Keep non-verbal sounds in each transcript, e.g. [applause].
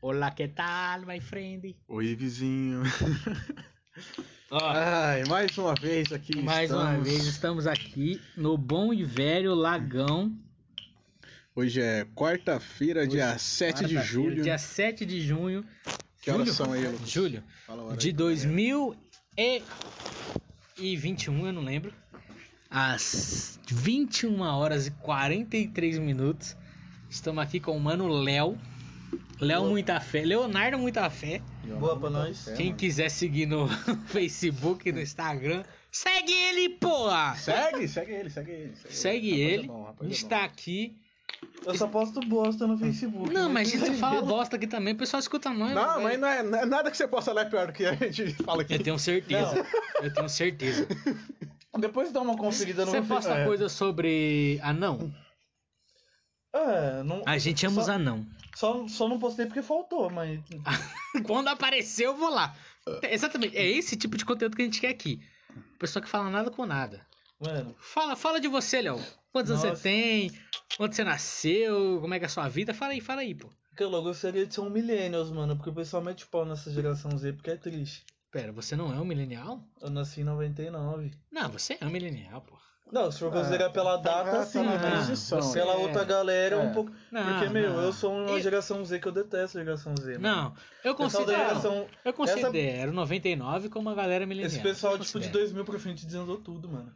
Olá, que tal, my friend? Oi, vizinho. Ai, mais uma vez aqui mais uma estamos. vez estamos aqui no bom e velho Lagão. Hoje é quarta-feira, dia 7 de julho. Dia 7 de junho. Que horas Julho? são aí, Lucas? Julho. Fala a hora De aí. 2021, eu não lembro. Às 21 horas e 43 minutos. Estamos aqui com o mano Léo. Léo Muita Fé. Leonardo Muita Fé. Boa pra nós. É, Quem mano. quiser seguir no [laughs] Facebook, no Instagram, segue ele, porra! Segue, segue ele, segue ele. Segue Rapaz, ele. é bom, gente é aqui. Eu só posto bosta no Facebook. Não, mas a gente fala bosta aqui também. O pessoal escuta nós. Não, velho. mas não é, não é nada que você possa lá é pior do que a gente [laughs] fala aqui. Eu tenho certeza. Eu tenho certeza. [laughs] Depois dá uma conferida no Você Facebook. posta é. coisa sobre anão? É, não. A gente ama só, os anão. Só, só não postei porque faltou, mas. [laughs] Quando aparecer, eu vou lá. Exatamente. É esse tipo de conteúdo que a gente quer aqui. Pessoa que fala nada com nada. Mano, Fala, fala de você, Léo. Quantos anos Nossa. você tem? Onde você nasceu? Como é que é a sua vida? Fala aí, fala aí, pô. que eu gostaria de ser um millennials, mano. Porque o pessoal mete pau nessa geração Z porque é triste. Pera, você não é um milenial? Eu nasci em 99. Não, você é um milenial, pô. Não, se for Ah, considerar pela tá- data, tá sim, mas transição, você- pela é. outra galera é É. um pouco. Não, porque, meu, não. eu sou uma E- geração Z que eu detesto a geração Z. mano. Não, eu considero. geração. Eu considero 99 como uma galera milenial. Esse pessoal, tipo, de considero. 2000 pra frente desandou tudo, mano.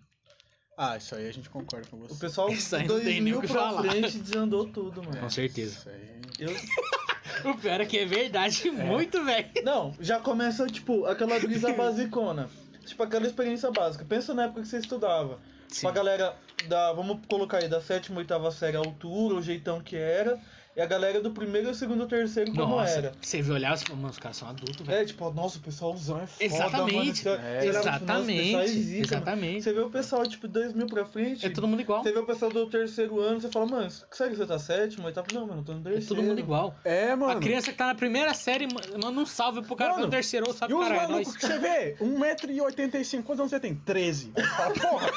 Ah, isso aí a gente concorda com você. O pessoal de Isso aí não tem nem o 2000 que pra falar. frente desandou tudo, mano. Com certeza. Isso aí. Eu, [laughs] O pior é que é verdade muito, velho. Não, já começa, tipo, aquela brisa [laughs] basicona. Tipo, aquela experiência básica. Pensa na época que você estudava. Sim. Pra galera da, vamos colocar aí, da sétima, oitava série, a altura, o jeitão que era. E a galera do primeiro, segundo, terceiro, como Nossa, era. você vê olhar e você fala, mano, os caras são adultos, velho. É, tipo, nossa, o pessoalzão é foda, Exatamente. mano. Você- É, você olhava, tipo, nossa, é exatamente. mano. exatamente. Você vê o pessoal, tipo, 2000 pra frente. É todo mundo igual. Você vê o pessoal do terceiro ano, você fala, mano, sério que você tá sétimo, oitavo? Não, mano, eu tô no É terceiro. todo mundo igual. É, mano. A criança que tá na primeira série, ma- manda um salve pro cara que tá no Mano, terceiro, E sabe, os caralho, é que você vê? 1,85m, quantos anos você tem? 13. Aí você fala, porra,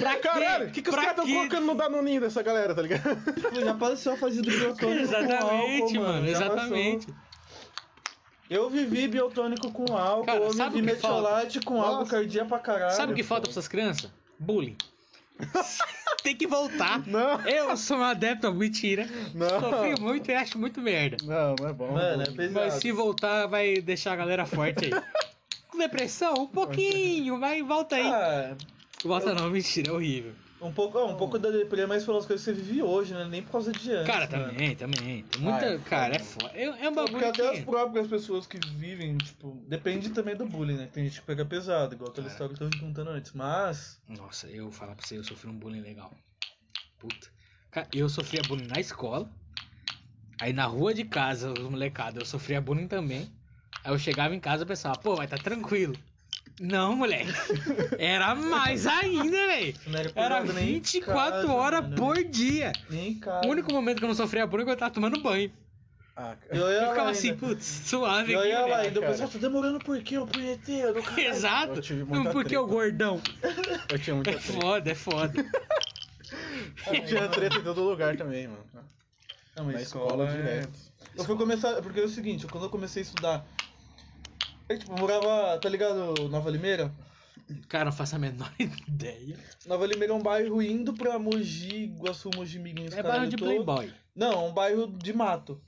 Pra caralho, o que, que os caras estão colocando no Danoninho dessa galera, tá ligado? Já apareceu fazendo biotônico com Exatamente, álcool, mano, exatamente. passou. Eu vivi biotônico com álcool, Cara, eu vivi metiolate com Nossa. cardíaca pra caralho. Sabe o que falta pra essas crianças? Bullying. [laughs] Tem que voltar. Não. Eu sou um adepto a mentira. Não. Sofri muito e acho muito merda. Não, não é bom. Mano, é pesado. Mas se voltar, vai deixar a galera forte aí. [laughs] Com depressão? Um pouquinho, vai, volta aí. Ah, Volta não, mentira, é horrível. um pouco, ah, um pouco da deprê, mas pelas coisas que você vive hoje, né? Nem por causa de antes. Cara, também, também. Tem muita. Ah, é cara, é foda. foda. É, é um É, Porque bagulho até as que. próprias pessoas que vivem, tipo, depende também do bullying, né? Tem gente que pega pesado, igual aquela Cara. história que eu tava contando antes. Mas, Nossa, eu vou falar pra você, eu sofri um bullying legal. Puta. Cara, eu sofria bullying na escola. Aí na rua de casa, os molecados, eu sofria bullying também. Aí eu chegava em casa e pensava, pô, vai tá tranquilo. Não, moleque. Era mais ainda, velho. era, Era cuidado nem em 24 casa, horas mano. por dia. Nem em casa. O único momento que eu não sofria bullying é eu tava tomando banho. Ah, cara. Eu Eu ficava assim, putz, suave Eu aqui, ia lá ainda, o cara. pessoal tá demorando por quê? O punheteiro. Exato. Não, porque o gordão. Eu tinha muita É treta. foda, é foda. Eu tinha treta em todo lugar também, mano. Não, mas Na escola, escola é... direto. Eu fui começar, porque é o seguinte, quando eu comecei a estudar, eu, tipo, morava, tá ligado, Nova Limeira? Cara, não faço a menor [laughs] ideia. Nova Limeira é um bairro indo pra Mogi, Iguaçu, Mogi Mirim, os É bairro de todo. playboy. Não, é um bairro de mato.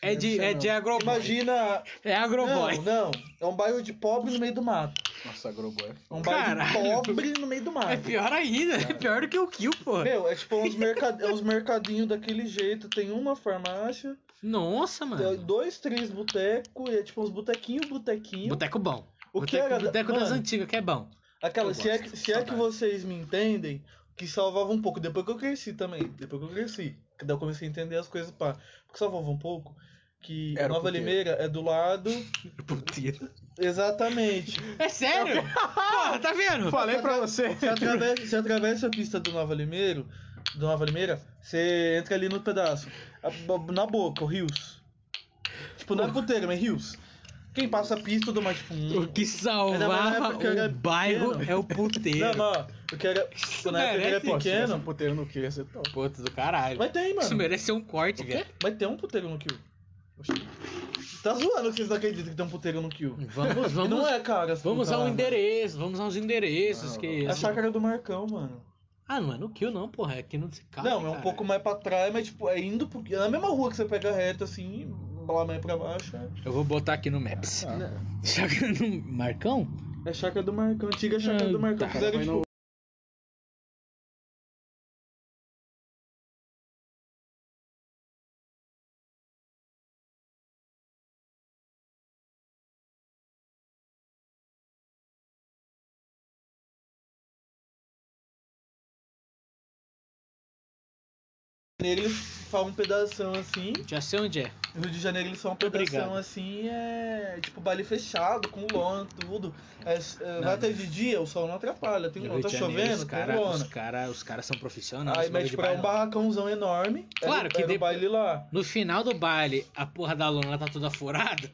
É de, é de agroboy. Imagina... É agroboy. Não, não, é um bairro de pobre no meio do mato. Nossa, agroboy. É um bairro Caralho. de pobre no meio do mato. É pior ainda. É pior do que o Kill, pô. Meu, é tipo uns, mercad... é uns mercadinhos daquele jeito, tem uma farmácia, Nossa, mano. dois, três botecos, e é tipo uns botequinho, botequinho. Boteco bom. O que boteco, era... boteco das antigas, que é bom. Aquela, se é, gosto, que, se é que vocês me entendem, que salvava um pouco. Depois que eu cresci também. Depois que eu cresci. Que daí eu comecei a entender as coisas, pá. Porque salvava um pouco. Que Era Nova puteiro. Limeira é do lado. [laughs] Puteiro. Exatamente. É sério? [laughs] Porra, tá vendo? Falei pra você. Você atravessa, você atravessa a pista do Nova Limeiro. Do Nova Limeira, você entra ali no pedaço. Na boca, o Rios. Tipo, não é puteiro, mas Rios. Quem passa a pista do mais tipo. um- O que salvava o era bairro pequeno. é o puteiro. Não, não. Porque era. Quando na época que eu era merece, tivesse um pequeno. puteiro no que ia ser top. Puta do caralho. Mas tem, Isso mano. merece ser um corte, velho. Mas tem um puteiro no Kill. Tá zoando que vocês não acreditam que tem um puteiro no Kill. Vamos, [laughs] E vamos. não é, cara. Vamos ao endereço, vamos aos endereços Não, que. É a chácara do Marcão, mano. Ah, não é no Kill não, porra, é aqui no Cicap. não, é um pouco mais pra trás, mas tipo, é indo pro... é na mesma rua que você pega reto assim, lá mais pra baixo. é- Eu vou botar aqui no Maps. Ah. [laughs] Chácara no Marcão? É a chácara do Marcão, antiga chácara do Marcão. tá. Fizeram tipo. Janeiro eles falam um pedação assim. Já sei onde é. No Rio de Janeiro eles falam um pedação obrigado. assim, é tipo baile fechado, com lona, tudo. É, é, Não, vai até de dia, o sol não atrapalha. Tem lona, tá chovendo, os tem cara, lona. os cara, os cara são profissionais. Aí, mas tipo, é um barracãozão enorme. Claro era, que era de- baile lá. No final do baile, a porra da lona tá toda furada.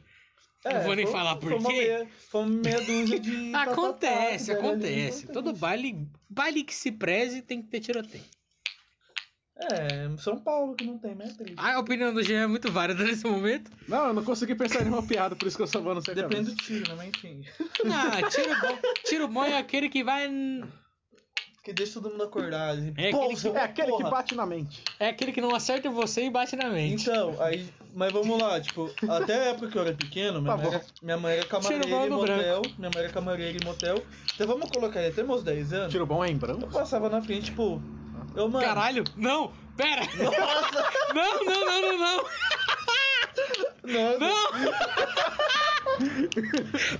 É, Não vou nem foi- falar por foi quê. meia- Foi uma meia dúzia de. [laughs] Acontece, tatatá, acontece. Todo baile, baile que se preze tem que ter tiroteio. É, São Paulo que não tem, né? triste. A opinião do Jean é muito válida nesse momento. Não, eu não consegui pensar em nenhuma piada, por isso que eu só vou no seu Depende do tiro, né? Mas enfim. Ah, tiro bom, tiro bom é aquele que vai. Que deixa todo mundo acordado. assim, É aquele seu- É aquele que bate na mente. É aquele que não acerta você e bate na mente. Então, aí. Mas vamos lá, tipo, até a época que eu era pequeno, minha, Tá mãe, era, minha mãe era camareira em motel. Minha mãe era camareira em motel. Então vamos colocar aí, até meus 10 anos. Tiro bom é em Eu branco? passava na frente, tipo. Eu, mano. Caralho, não, pera. Nossa! [laughs] Não, não, não, não, não. Não, Não!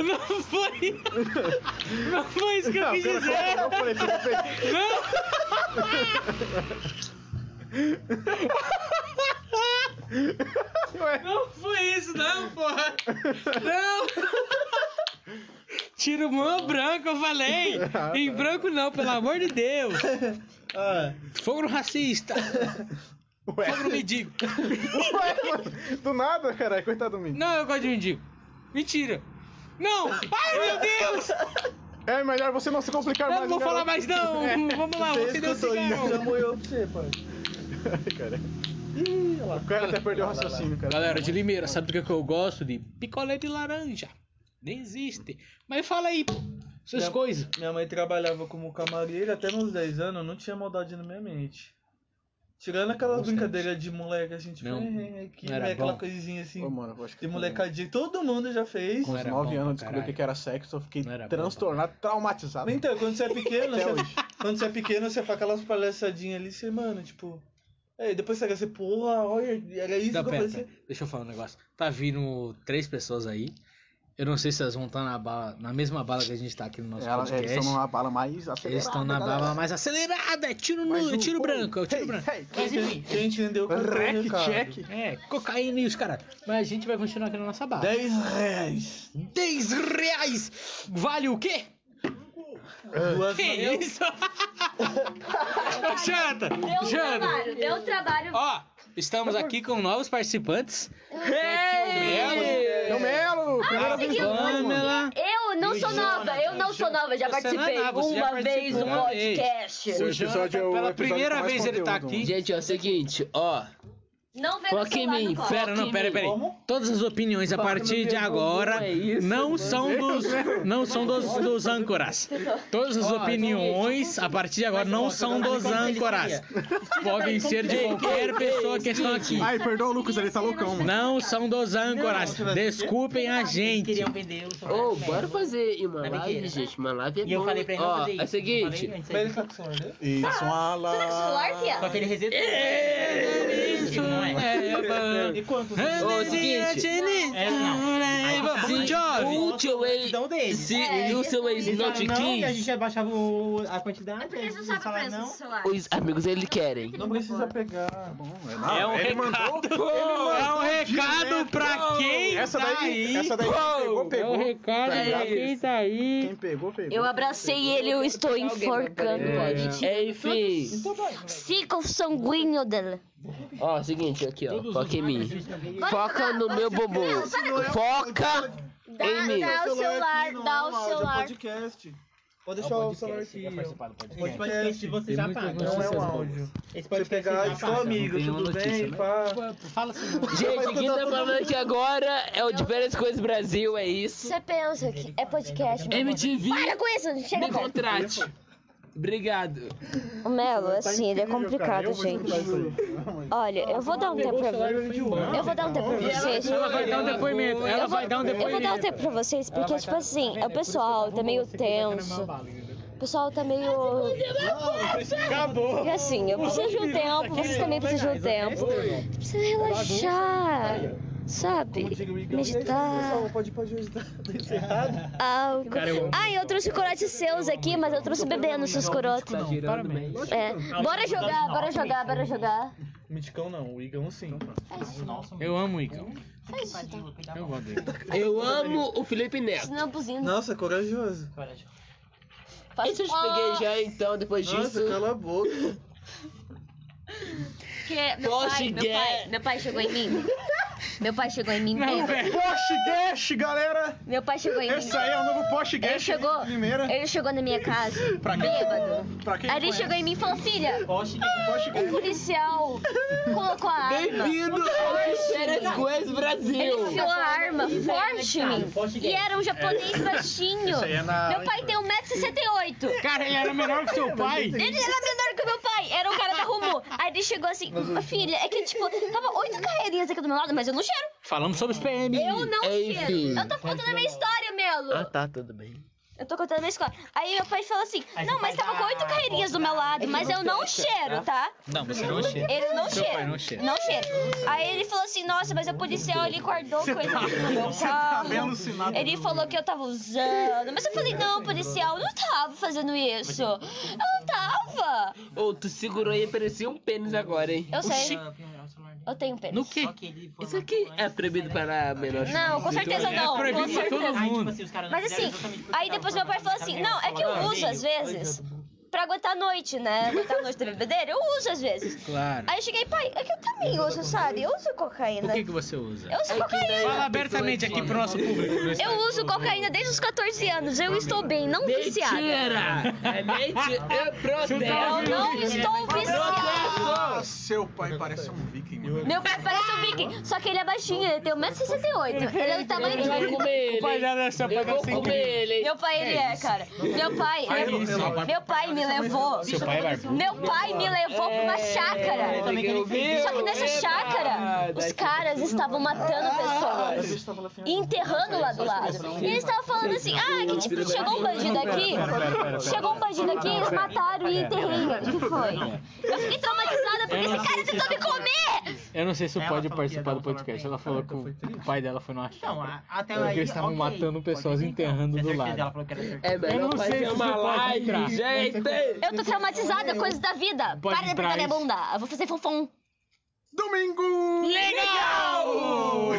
Não foi! Não foi isso que eu Não, quis pera, dizer! eu falei, você fez. Não! Ué, Não foi isso, não, porra! Não! [laughs] Tiro mão branco, eu falei! [laughs] Em branco não, pelo amor de Deus! [laughs] Ah, Fogo no racista! ué. Fogo no mendigo! Ué, mano, do nada, caralho, coitado do menino. Não, eu gosto de mendigo! Mentira! Não! Ai, meu Deus! É melhor você não se complicar Eu mais. não vou falar garoto. mais não! Vamos lá, você você deu isso, já cigarro! moeu pra você, pai. cara. Ih. O cara até perdeu o raciocínio, cara. Galera de Limeira, sabe do que, que eu gosto? De picolé de laranja. Nem existe. Mas fala aí, pô. Minha- coisas. Minha mãe trabalhava como camareira até meus 10 anos, não tinha maldade na minha mente. Tirando aquelas Nossa, brincadeiras de moleque, assim, tipo, Não, é, que não era é aquela bom. coisinha assim, Ô, mano, acho que de molecadinha, todo mundo já fez. Com Não os era 9 bom anos descobri o que era sexo, eu fiquei Não era bom transtornado, traumatizado. Então, quando você é [laughs] pequeno, Até você, hoje. quando você é pequeno, você faz aquelas palhaçadinhas ali, você, mano, tipo. É, depois você quer ser, porra, olha, era isso Não, que eu pera, pensei. pera. Deixa eu falar um negócio. Tá vindo três pessoas aí. Eu não sei se elas vão estar na, bala, na mesma bala que a gente tá aqui no nosso Ela, eles podcast. estão numa bala mais acelerada. Eles estão na galera. bala mais acelerada. É tiro, no, Mais é um, tiro um, branco. É o tiro hey, branco. hey, Mas enfim. quem entendeu o Rec, check. É, cocaína e os caras. Mas a gente vai continuar aqui na nossa bala. 10 reais. 10 reais! Vale o quê? Duas Que isso? [laughs] Ô, Janta! Deu um Janta! trabalho, deu um trabalho. Ó, estamos aqui com novos participantes. É o Melo, primeira Ah, vez. Pamela. Eu não sou nova, eu não sou nova, já é participei já uma vez do podcast. É pela primeira vez ele tá aqui. Gente, é o seguinte, ó. Não vê Foca em mim. Pera, não, pera, pera aí. Todas as opiniões a Foca partir de agora [laughs] é não são dos não são dos, dos âncoras. Todas as opiniões a partir de agora não são dos âncoras. Podem ser de qualquer pessoa que estão aqui. Ai, perdoa o Lucas, ele tá loucão, mano. Não são dos âncoras. Desculpem a gente. queriam vender o celular. Ô, bora fazer uma live, gente. Uma live é E eu bom. falei pra ele não Ó, é o seguinte. Mas ele tá com o celular? Isso, uma lá. Você tá com o celular, Fia? Só que ele resetou. Isso não é. é. E quantos? Ô, seguinte. É, não. Se jovem. o teu ex. Então. Se É, o seu ex eles não Eles te não, e a quis, gente abaixava o, a quantidade. É porque você eles não o não. celular. os amigos ele querem. Não precisa pegar. Bom, É um ele recado. mandou. É um recado pra quem Essa tá daí, aí. essa daí quem pegou, É um pegou. recado Tá pra ligado? quem tá aí. Quem pegou, pegou. Eu abracei ele, eu estou enforcando É. É, enfim. Fica o sanguíneo dela. Ó, seguinte, aqui, ó. Foca em mim. Foca no meu bumbum. Foca Dá, em mim. dá o celular, dá é o é celular. podcast. Vou deixar o celular aqui. Do Esse podcast? você já paga. Não é um áudio. Esse podcast pegar e paga. amigo, tudo bem? né? Fala assim. Gente, quem tá falando aqui agora é o de Férias Coisas Brasil, é isso. Você pensa que é podcast. MTV, Para com isso, chega me contrate. Obrigado. O Melo, Tá assim, ele é cara. complicado, Eu vou gente. Olha, eu vou dar um tempo pra vocês. Eu vou dar um tempo pra vocês. Ela vai dar um depoimento. Ela Eu vou, vai dar um eu vou dar um depoimento. tempo pra vocês, porque, tipo assim, o pessoal tá meio tenso. O pessoal tá meio. Acabou. E assim, eu preciso de um tempo, vocês também precisam de um tempo. Precisa relaxar, sabe? Meditar. Pode. Tá. Cara, eu- Ah, eu trouxe corotes seus aqui, mas eu trouxe bebendo seus corotes. Tá. É. Bora jogar, bora jogar, bora jogar. Miticão não, o Igão sim. Eu amo o então. Eu gosto dele. Eu amo o Felipe Neto. Nossa, corajoso. Faz Esse eu te peguei já, então, depois Nossa, disso. cala a boca. Porque meu pai, meu pai, meu pai chegou em mim. Meu pai chegou em mim. Velho. Postguest, galera. Meu pai chegou em mim. Esse aí é o novo Ele Postguest. chegou, Primeira. ele chegou na minha casa, Pra quê? bêbado. Pra quem Aí ele chegou em mim e falou, filha, o policial colocou a arma. Bem-vindo ao Coisas Ele Brasil. enfiou a arma forte em mim. E era um japonês baixinho. Esse aí é Meu pai tem 1,68m. Cara, ele era menor que seu pai. Ele era menor que o meu pai, era um cara da Rumu. Aí ele chegou assim, filha, é que tipo, tava oito carreirinhas aqui do meu lado, mas eu não cheiro. Falando sobre os PM. Eu não Enfim. cheiro. Eu tô contando a minha história, Melo. Ah, tá, tudo bem. Eu tô contando a minha história. Aí meu pai falou assim, não, mas tava com oito carreirinhas do meu lado, mas eu não cheiro, tá? Não, você não cheira. Ele não Seu cheira. não cheira. Não cheira. Aí ele falou assim, nossa, mas o policial ele guardou coisa no meu Você tá carro. bem alucinado. Ele falou que eu tava usando. Mas eu falei, não, policial, eu não tava fazendo isso. Eu não tava. Ô, tu segurou aí e parecia um pênis agora, hein? Eu sei. Eu tenho pena. No quê? Isso aqui é proibido para menores. Não, com certeza não. É proibido com pra todo certeza. mundo. Mas assim, aí depois meu pai falou assim, não, é que eu uso às vezes pra aguentar a noite, né? Aguentar a noite da bebedeira, eu uso às vezes. Claro. Aí eu cheguei, pai, é que eu também uso, sabe? Eu uso O cocaína. que, que você usa? Eu uso cocaína. Fala abertamente aqui pro nosso público. Eu uso cocaína desde os 14 anos. Eu estou bem, não viciada. Mentira! É mentira! Eu protesto! Eu não estou viciada. Ah, seu pai parece um viking. Meu pai parece um viking, só que ele é baixinho, ele tem 1,68m. Ele é do tamanho de Eu vou mim. comer ele! O é Eu vou comer ele! Meu pai, ele é, cara. Meu pai, meu pai me levou. Seu pai é barbudo. Meu pai me levou pra uma chácara. Só que nessa chácara, os caras estavam matando pessoas. E enterrando lá do lado. E eles estavam falando assim, ah, que tipo, chegou um bandido aqui. Chegou um bandido aqui, eles mataram e enterrei. O que foi? Eu fiquei traumatizada porque esse cara tentou me comer. Eu não sei se Ela pode participar do podcast. Ela falou que o pai dela foi numa Então, chácara. a- até Porque aí, eles estavam matando pessoas enterrando do lado. Ela falou que era certeza. É Eu não sei se uma live, gente! Eu tô traumatizada, coisas da vida. Pode Para de apertar minha bunda. Eu vou fazer fonfon. Domingo! Legal!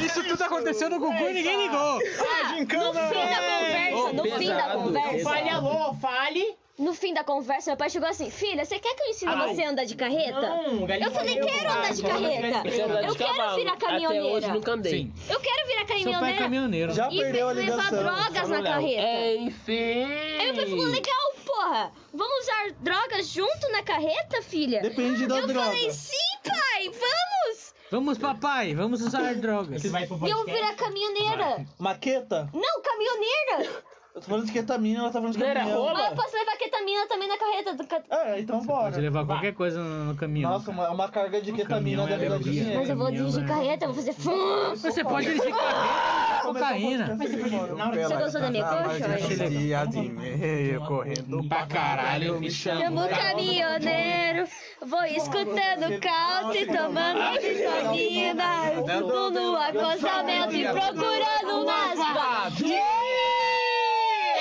Isso tudo aconteceu no Gugu e ninguém ligou. Ah, No fim da conversa, no fim da conversa. Fale alô, fale. No fim da conversa, meu pai chegou assim: Filha, você quer que eu ensine Ai. você a andar de carreta? Não, galinha eu falei: Quero andar de vai, carreta. Anda Eu quero virar Até hoje caminhoneira. nunca andei. Eu quero virar Seu pai é caminhoneira. caminhoneiro. Já E perdeu a levar ligação. drogas na carreta. Enfim! Aí meu pai falou: Legal, porra. Vamos usar drogas junto na carreta, filha? Depende da eu droga. falei: Sim, pai, vamos. Vamos, papai, vamos usar [laughs] drogas. Você vai pro E eu podcast? virar caminhoneira. Maqueta? Não, caminhoneira. Eu tô falando de ketamina, ela tá falando de Não era caminhão. rola? Mas eu posso levar ketamina também na carreta do ca- É, então bora. Pode levar qualquer coisa no, no caminhão. Nossa, uma, uma carga de ketamina é deve dar dinheiro. Mas eu vou dirigir né? carreta, eu vou fazer fum. Você pode dirigir carreta, cocaína. Você gostou da minha coxa? Dia de meio correndo Pra caralho, me chama. Chamo caminhoneiro, vou escutando country, tomando vitamina, tudo no acostamento e procurando umas vagas. A vida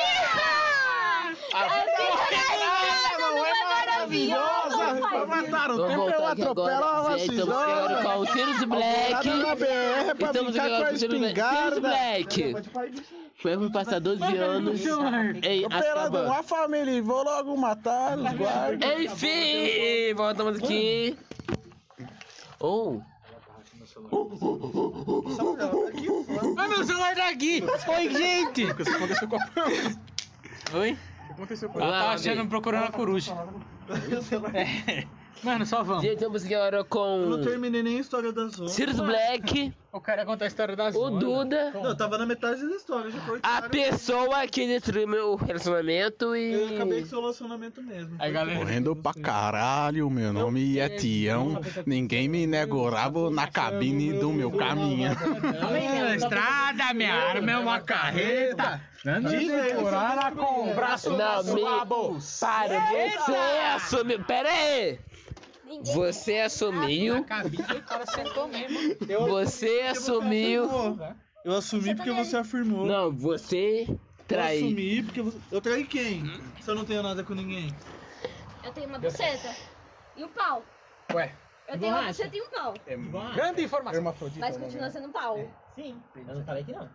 na estrada não é maravilhosa, pai. Mataram o Vamos tempo, eu atropelo aqui agora com o Sirius Black. na BR pra Estamos aqui brincar com agora a com o Sirius Black. Sirius espingarda. Black. Foi passar 12 anos em Operador, Azkaban. a família, vou logo matar os guardas. Enfim, voltamos aqui. Oh, Ah, meu celular tá aqui. Oi, gente. Oi? Aconteceu com Ela ele? tá Lá, achando, procurando a coruja. [laughs] É. Mano, só vamos. Gente, vamos agora Eu com não terminei nem a história da zona. Sirius Black, O cara conta a história das o zonas. Duda, Não, eu tava na metade da história, já cortaram. a pessoa que destruiu meu relacionamento Eu acabei e. com seu relacionamento mesmo. Aí, galera. Correndo pra caralho, meu nome é Tião. Ninguém me negorava na cabine do meu caminhão. Na estrada, minha arma é uma carreta. Decorada com o braço na sua bolsa. Para, você assumiu. Pera aí! Ninguém. Você assumiu. Você assumiu. Eu assumi porque você afirmou. Não, você Eu traiu. assumi porque você. Eu traí quem? Se eu não tenho nada com ninguém. Eu tenho uma buceta. E um pau. Ué, Eu tenho uma buceta e um pau. grande informação. Mas continua sendo um pau. Sim, eu não falei que não.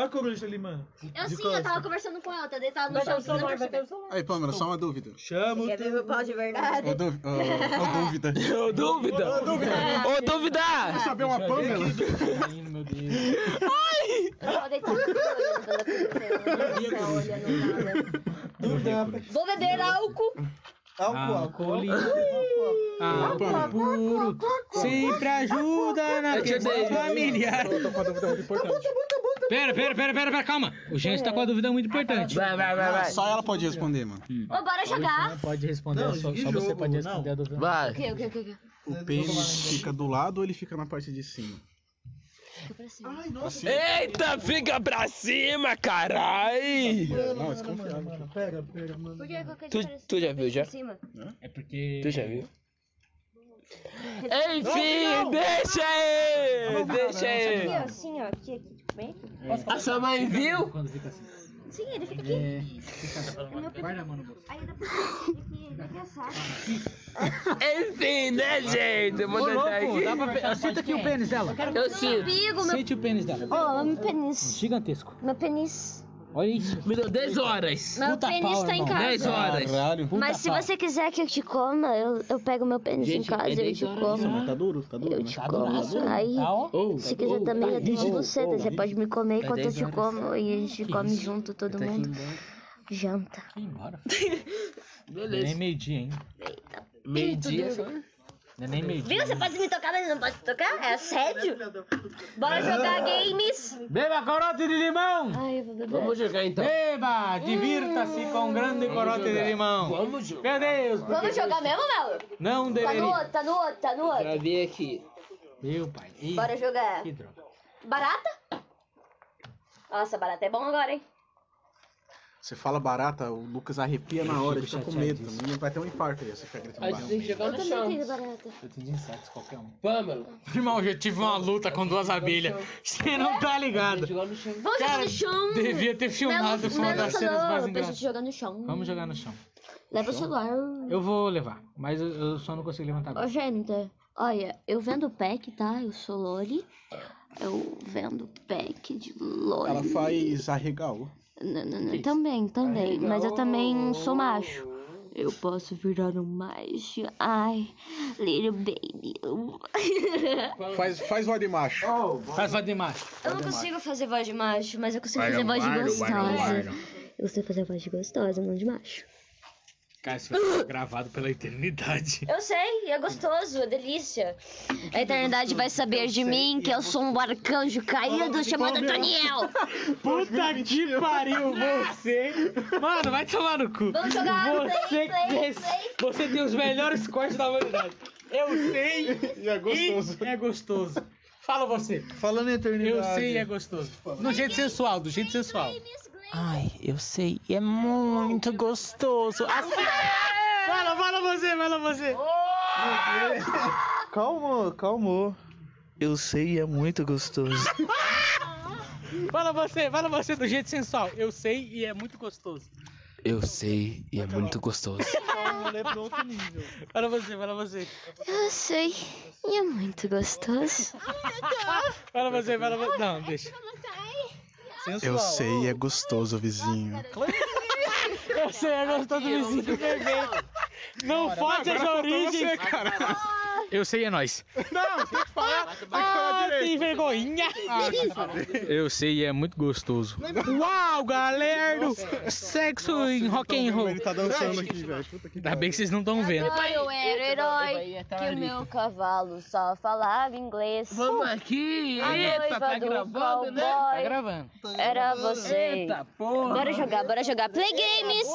Olha a coruja ali, mano. Eu De sim, eu tava conversando com ela, tá deitada no Vai ter chão, o você não celular, vai ter o celular. Aí, Pâmela, só uma dúvida. Chama o Quer ver meu pau de verdade? Ô, dúvida. Ô, [laughs] ô, dúvida. Ô, dúvida! Ô, dúvida! Saber uma Pâmela? Meu Deus. No [laughs] chão olhando pela câmera, não tá olhando nada. Vou beber álcool. Álcool, álcool. Álcool puro sempre ajuda na questão familiar. Pera, pera, pera, pera, pera, calma. O Gente tá com uma dúvida muito importante. Vai, vai, vai, vai. Só ela pode responder, mano. Ô, bora jogar. Não pode responder, Não, só, você pode não. responder a dúvida. Vai. o que, o que, o que? O pênis fica do lado ou ele fica na parte de cima? Fica pra cima. Ai, nossa. Eita, fica pra cima, carai! Não, desconfiado. Mano, pega, pega, mano. Por que qualquer Tu, diferença? tu já viu já? Cima. É porque. Tu já viu? Enfim, deixa aí! Deixa Aqui, ó, aí! assim, ó, aqui, aqui, tipo, bem aqui. A sua mãe viu? Quando fica assim. Sim, ele fica aqui. É. Fica... Guarda a mão no bolso. Aí depois aqui, saco. Enfim, né, gente? Eu vou tentar louco, dá aqui. pra. Senta aqui o pênis dela. Eu sinto. Amigo, meu... Sente o pênis dela. Ó, meu pênis. Gigantesco. Meu pênis. Olha isso. Me deu 10 horas. Meu Puta pênis pau, tá em irmão. 10 casa. horas. Caralho. Puta Mas se pau. você quiser que eu te coma, eu, eu pego meu pênis em Gente, casa é e eu 10 te horas Nossa, como. mas tá duro, tá duro. Eu te Tá como. duro. Aí, Tá. Oh, se quiser também, eu tenho de buceta. Você pode me comer Tá enquanto eu 10 te como e a gente come junto, todo Tá aqui mundo. Janta. Vai embora. [laughs] Não é nem Beleza. meio-dia, hein? Meio-dia. Não é nem meio-dia. Viu? Você pode me tocar, mas não pode tocar? É assédio? Bora jogar games. Beba corote de limão! Ai, eu vou beber. Vamos jogar então. Beba! Divirta-se com um grande corote de limão! Vamos jogar. Meu Deus! Vamos jogar mesmo, Melo? Não Tá no deveria. outro, tá no outro, tá no outro. Já vi aqui. Meu pai. Ih, Bora jogar. Que droga. Barata? Nossa, barata é bom agora, hein? Você fala barata, o Lucas arrepia na hora, ele fica com medo. chateadíssimo. O menino vai ter um infarto aí, você fica gritando barata. jogar Eu no também chão. tenho barata. Eu tenho de insetos, qualquer um. Pâmela. Irmão, eu já tive uma luta com duas abelhas. Você não tá ligado. Jogar no chão. Vamos jogar Cara, no chão. devia ter filmado, Melo- foi uma Melo das cenas mais pra gente engraçadas. jogar no chão. Vamos jogar no chão. Leva o celular. Eu vou levar, mas eu, eu só não consigo levantar Ô, agora. gente, olha, eu vendo pack, tá? Eu sou Loli. Eu vendo pack de Loli. Ela faz arregal. Não, não, não, também, também. Mas eu também sou macho. Eu posso virar um macho. Ai, little baby. [laughs] Faz, faz voz de macho. Faz voz de macho. Eu não consigo fazer voz de macho, mas eu consigo fazer voz de gostosa. Eu sei fazer voz de gostosa, não de macho. Cara, isso ficar [laughs] gravado pela eternidade. Eu sei, é gostoso, é delícia. A eternidade vai saber de mim que eu sou um arcanjo caído chamado Antoniel. [laughs] Puta que pariu, você! Mano, vai tomar no cu. Vamos jogar, Você, play, play, que- play. você tem os melhores cortes da humanidade. Eu sei E é gostoso. e é gostoso. Fala você. Falando em eternidade. Eu sei e é gostoso. No jeito sensual, do jeito sensual. Ai, eu sei, é muito gostoso. Assim, Fala, fala você, fala você. [laughs] Calma, calma. Eu sei, é muito gostoso. [laughs] Fala você, fala você do jeito sensual. Eu sei e é muito gostoso. Eu sei e é muito gostoso. [laughs] Fala você, fala você. Eu sei, e é muito gostoso. Fala você, fala você. Não, deixa. Sensual. Eu sei, é gostoso, vizinho. Eu sei, é gostoso vizinho perfeito. Não foge as origens. Eu sei, é nóis. Não, você tem que falar. Tem que falar Ah, direito. tem vergonha. Cebolinha. Eu sei, e é muito gostoso. Uau, galera! Sexo em rock and roll. Ele tá dançando aqui, velho. Ainda bem que vocês não estão vendo. Eu era herói, que o meu cavalo só falava inglês. Vamos aqui. A Eita, tá do gravando, né? Tá cowboy gravando. era você. Eita, porra. Bora jogar, bora jogar. Play games!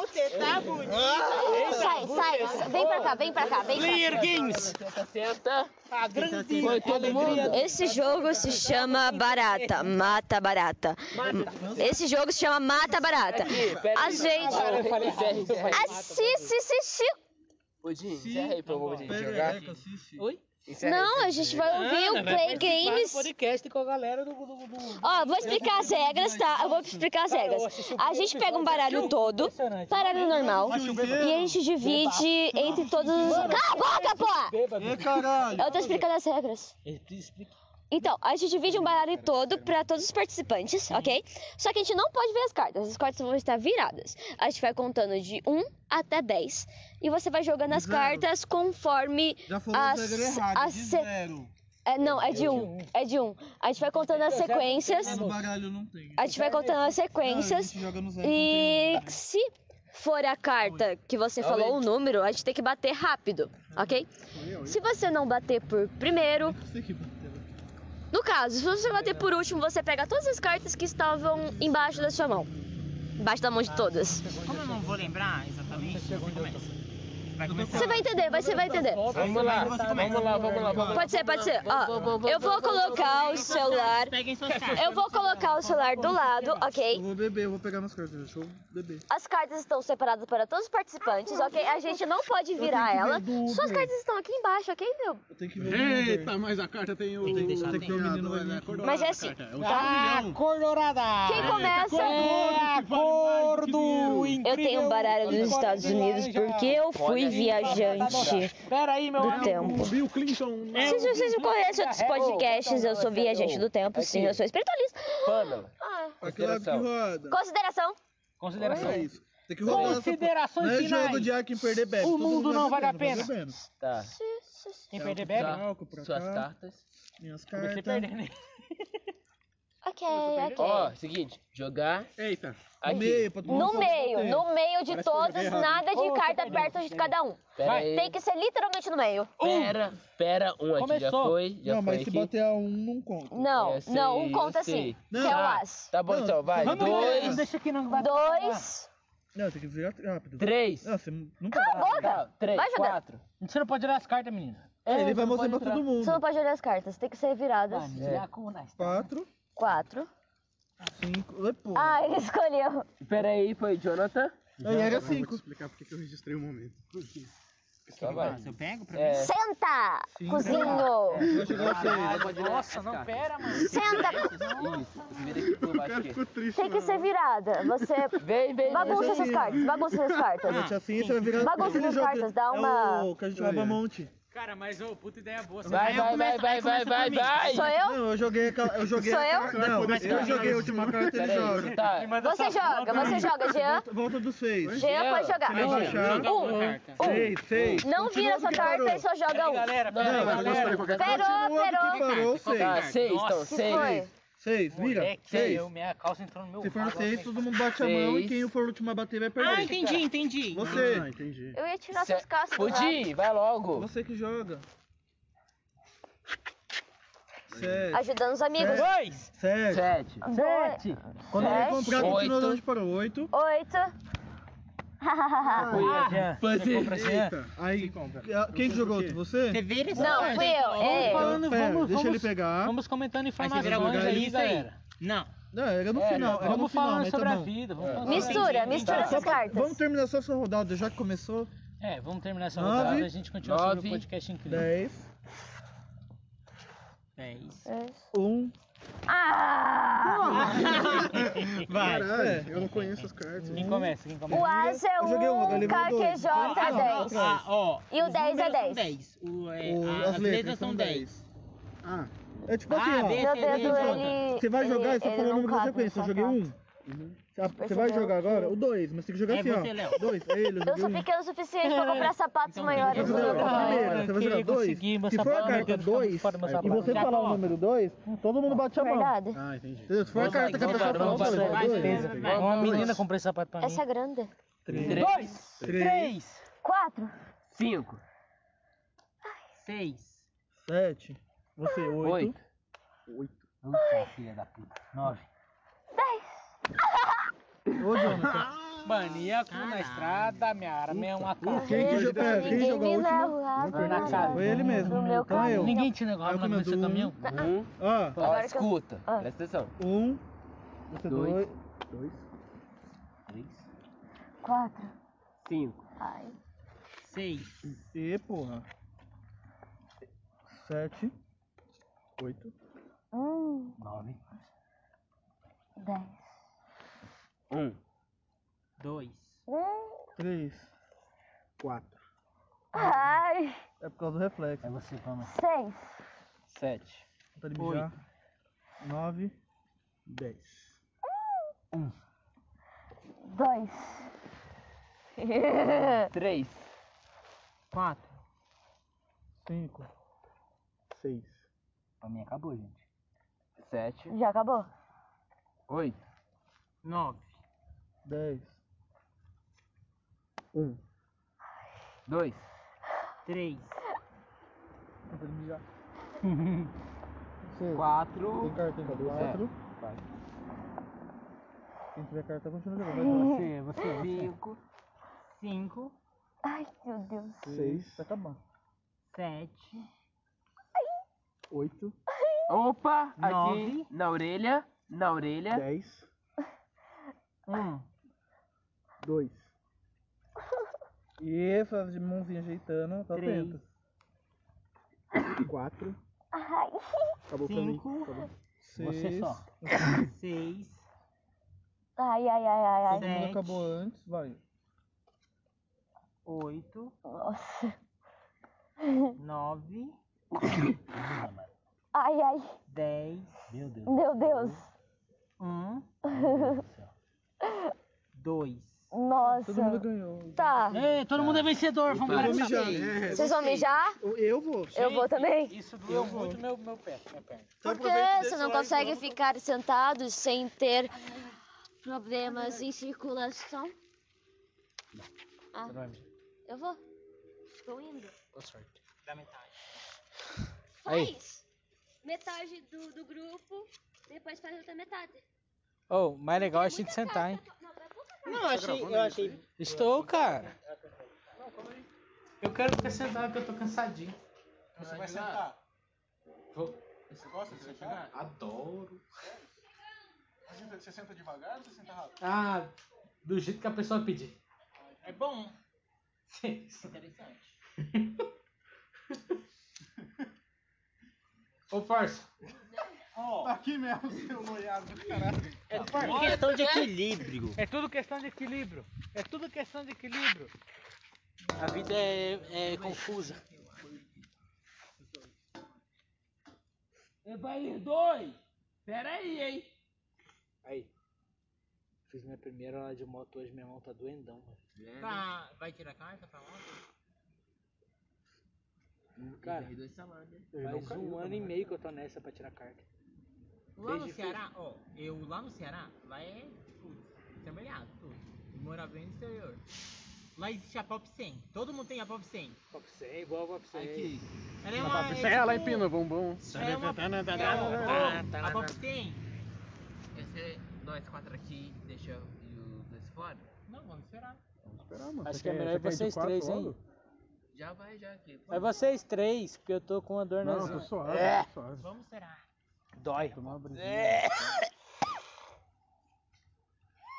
Sai, sai, vem pra cá, vem pra cá, vem pra cá. Player Games. Senta. Foi todo mundo. Esse jogo se chama Barata, Mata Barata. Esse jogo se chama Mata Barata. A gente. Assiste, assiste. Pudim, encerra aí pra eu Pega jogar. aí, assiste. Oi? Não, a gente vai ouvir o Play Games. podcast com a galera do... do, do... Ó, vou explicar as regras, tá? Eu vou explicar as regras. A gente pega um baralho todo, baralho normal, e a gente divide entre todos os. Cala a boca, pô! Caralho. Eu tô explicando as regras. Então, a gente divide um baralho todo pra todos os participantes, ok? Só que a gente não pode ver as cartas. As cartas vão estar viradas. A gente vai contando de 1 até 10. E você vai jogando as Zero. cartas conforme Já falou as, erradas, as de zero. é, Não, é de 1. É de 1. A gente vai contando as sequências. No baralho não tem. A gente vai contando as Não, a sequências. gente joga no zero, E se for a carta que você falou o número, a gente tem que bater rápido, ok? Se você não bater por primeiro, um. Sei que bateu. No caso, se você bater por último, você pega todas as cartas que estavam embaixo da sua mão. Embaixo da mão de todas. Como eu não vou lembrar exatamente, você começa. Você vai entender, você vai entender. Vamos lá, vamos lá, vamos lá, vamos lá. Pode ser, pode ser. Ó, eu vou colocar o celular. Eu vou colocar o celular do lado, Eu ok? vou beber, eu vou pegar minhas cartas. Deixa eu beber. As cartas estão separadas para todos os participantes, ok? A gente não pode virar ela. Suas cartas estão aqui embaixo, ok, meu? Eu tenho que ver. Eita, mas a carta tem o. Tem que deixar Tem que ver o menino. Mas é assim, É um Ah, cor dourada. Quem começa? É a cor do Eu tenho um baralho dos Estados Unidos porque eu fui viajante Pera aí, meu do amigo. tempo. Bill Clinton. Se vocês não conhecem outros podcasts, eu sou viajante do tempo, sim, eu sou espiritualista. Pâmela. Ah, roda. consideração. Consideração. É isso. Tem que rodar essa Considerações Não é finais. jogo de ar quem perder bebe. O Todo mundo não vale a pena. Tá. Quem perder bebe? Suas cartas. Minhas Você cartas. perdendo, né? Ok, ok. Ó, seguinte, jogar Eita. No aqui. meio, pra todo mundo No meio, no meio de Parece todos, nada de carta perto de cada um. Pera Vai, aí. Tem que ser literalmente no meio. Pera, pera, um aqui já Começou. foi. Já Não, foi mas se aqui. bater a um, não conta. Não, sei, não, um conta assim, que Não. é o Tá, as. tá bom Não, então, vai. Vamos Dois, deixa aqui não. vai- Dois. Não, tem que virar rápido. três, Não, você não Cala a pode. boca! três, Vai jogando. quatro. Você não pode olhar as cartas, menino. É, ele É, vai mostrar pra todo mundo. Você não pode olhar as cartas, tem que ser viradas. Vai, com nós. Quatro, Quatro. cinco. Oi, pô. Ah, ele escolheu. Pera aí, foi Jonathan. Aí era Eu vou te cinco. explicar porque que eu registrei o momento. Só vai. Se eu pego pra É, Senta! Cozinho! Vai chegar seis. Nossa, não, pera, mano. Senta! isso. Vira aqui por baixo aqui. Ficou triste. Tem que ser virada. Você Vem, vem, bagunça essas cartas, bagunça essas cartas. Mete assim, você vai virar. Bagunça jogo- cartas, dá uma- É o que a gente rouba monte. Cara, mas ô, puta ideia boa. Você Vai, vai, vai, vai, vai, vai, vai. Sou eu? Não, eu joguei aquela. Eu joguei Sou eu? Não, eu joguei a última carta ele joga. tá. Você joga, você joga, Jean. Volta, volta do seis. Jean pode jogar. Vai baixar. Um. Seis, seis. Não vira sua carta e só joga um. Galera, Não, pera galera. Perou, perou. Tá, seis. seis, então, seis. Seis, vira. Moleque, Seis. eu, minha calça entrou no meu Se for seis, todo mundo bate a mão e quem for o último a bater vai perder. Ah, entendi, entendi. Você. Ah, entendi. Eu ia tirar Se- suas rabo. Pudim, vai logo. Você que joga. Sete. Ajudando os amigos. Dois, Sete. Sete. sete, Quando ele Sete. comprar, continua onde parou. Oito. Oito. Foi a Jean. Foi Você compra Jean? Eita. Aí, quem que jogou? Você? Você vira essa Não, fui eu. É. Falando, Pera, vamos, deixa vamos, ele pegar. Vamos comentando informações aí, isso aí. galera. Não. Não, era no É, final. Era no Vamos final, falando mas sobre tá a vida. Vamos falar Mistura, mistura tá. essas cartas. Vamos terminar só essa rodada, já que começou. É, vamos terminar essa Nove. rodada e a gente continua sobre Nove. o podcast incrível. Dez. Dez. Um. Ah! [laughs] Vai. Caralho, eu não conheço as cartas. Quem começa? Quem começa? O As é joguei um, dois. QQJ é 10. Ah, ó. E o os 10 é números são 10. 10. O, é, O- a- as letras são 10. Ah, É tipo Ah, assim, ó. B, Meu C, dedo, D, J. Você vai jogar e ele, você ele fala o número da sequência. Eu joguei um. Você vai jogar agora? O 2, mas tem que jogar É assim, você, ó. Léo. 2, é ele, eu Eu sou um. pequeno o suficiente pra comprar sapatos maiores Você vai jogar a primeira, você vai jogar dois. Se for a carta eu quero 2 fora do meu e você Já falar o número 2, todo mundo bate a mão. Verdade. Ah, entendi. Se for a carta que a pessoa Vamos fala, lá, fala, vai, dois. beleza. Uma menina comprou esse sapato pra mim. Essa é grande. Dois, três, Quatro. Cinco. seis, 7. Você, 8. Oito. Puta, filha da puta. Nove. Ô, Jonathan. [laughs] Maníaco na estrada, minha arma é uma cara. Quem que jogou? Quem Ninguém jogou última? leva Na cara. Foi ele mesmo. No meu Então é eu. Ninguém te negou Eu na do seu caminhão? Um. Ó, Ó, Agora que eu- escuta. Ah. Presta atenção. 1. Você, Dois. 2. 2. Três. Quatro. Cinco. Ai. Seis, E, porra. 7. 8. Hum. nove, Dez. Um. dois. 3. 4. Ai. É por causa do reflexo. é você, vamos. Seis. Sete. Vontade de mijar. 9. 10. Dois. [laughs] Três. Quatro. 5. 6. Pra mim acabou, gente. Sete. Já acabou? Oito. Nove, 10. 1. Dois. três. Você Quatro. tem carta 4. Vai. Quem tiver carta, continua jogando. você, você. Cinco. Cinco, Ai, meu Deus. 6. Tá acabando. sete, 8. Opa! Aqui. Nove. Na orelha. Na orelha. 10. um, 2. E faz de mãozinha ajeitando, tá Três. atento. 4. Ai. Acabou pra mim. Cinco. Acabou. Você Seis. só. seis, Ai, ai, ai, ai, ai. Todo mundo Sete. acabou antes, vai. oito, Nossa. nove, Ai, ai. dez, meu Deus, Meu Deus. um, dois. Nossa. Todo mundo ganhou. Tá. Ei, todo mundo é vencedor, vamos Eu lá. vou mijar. Vocês vão mijar? Eu- Eu vou. Eu vou também. Isso doeu muito meu, meu pé, minha perna. Por que você não consegue ficar sentado sem ter problemas em circulação? Ah, eu vou. Estou indo. Boa sorte. Da metade. Aí. Faz metade do, do grupo, depois faz outra metade. Oh, mais legal é a gente sentar, hein? Não, achei, eu achei. Estou, cara. Eu quero ficar sentado porque eu tô cansadinho. Você vai sentar. Vou. Você gosta de sentar? Adoro. Você senta, você senta devagar ou você senta rápido? Ah, do jeito que a pessoa pedir. É bom. Sim. Interessante. [laughs] Ô, parça. Tá aqui mesmo, seu noiado do caralho. É questão de equilíbrio. É tudo questão de equilíbrio. É tudo questão de equilíbrio. A vida é, é confusa. Vai ir dois. Pera aí, hein? Aí. Fiz minha primeira aula de moto hoje, minha mão tá doendão, mano. Tá, vai tirar carta pra ontem? Cara, faz um ano e meio que eu tô nessa pra tirar carta. Lá no Desde Ceará, ó, eu lá no Ceará, lá é, tipo, intermediário, tudo. Eu morava bem no exterior. Lá existe a Pop 100. Todo mundo tem a Pop 100. Pop 100, igual Pop 100. Aqui. Ela é uma. Isso é, é lá em tipo, Pino, bumbum. É uma. É, ó, a Pop 100. Esse é nós quatro aqui, deixa e os dois fora. Não, vamos esperar. Vamos esperar, mano. Acho que é melhor vocês três, hein? Já vai, já aqui. É vocês três, porque eu tô com uma dor Não, nas tô suave, É. tô suave. Vamos esperar. Dói. Tomar uma brisinha.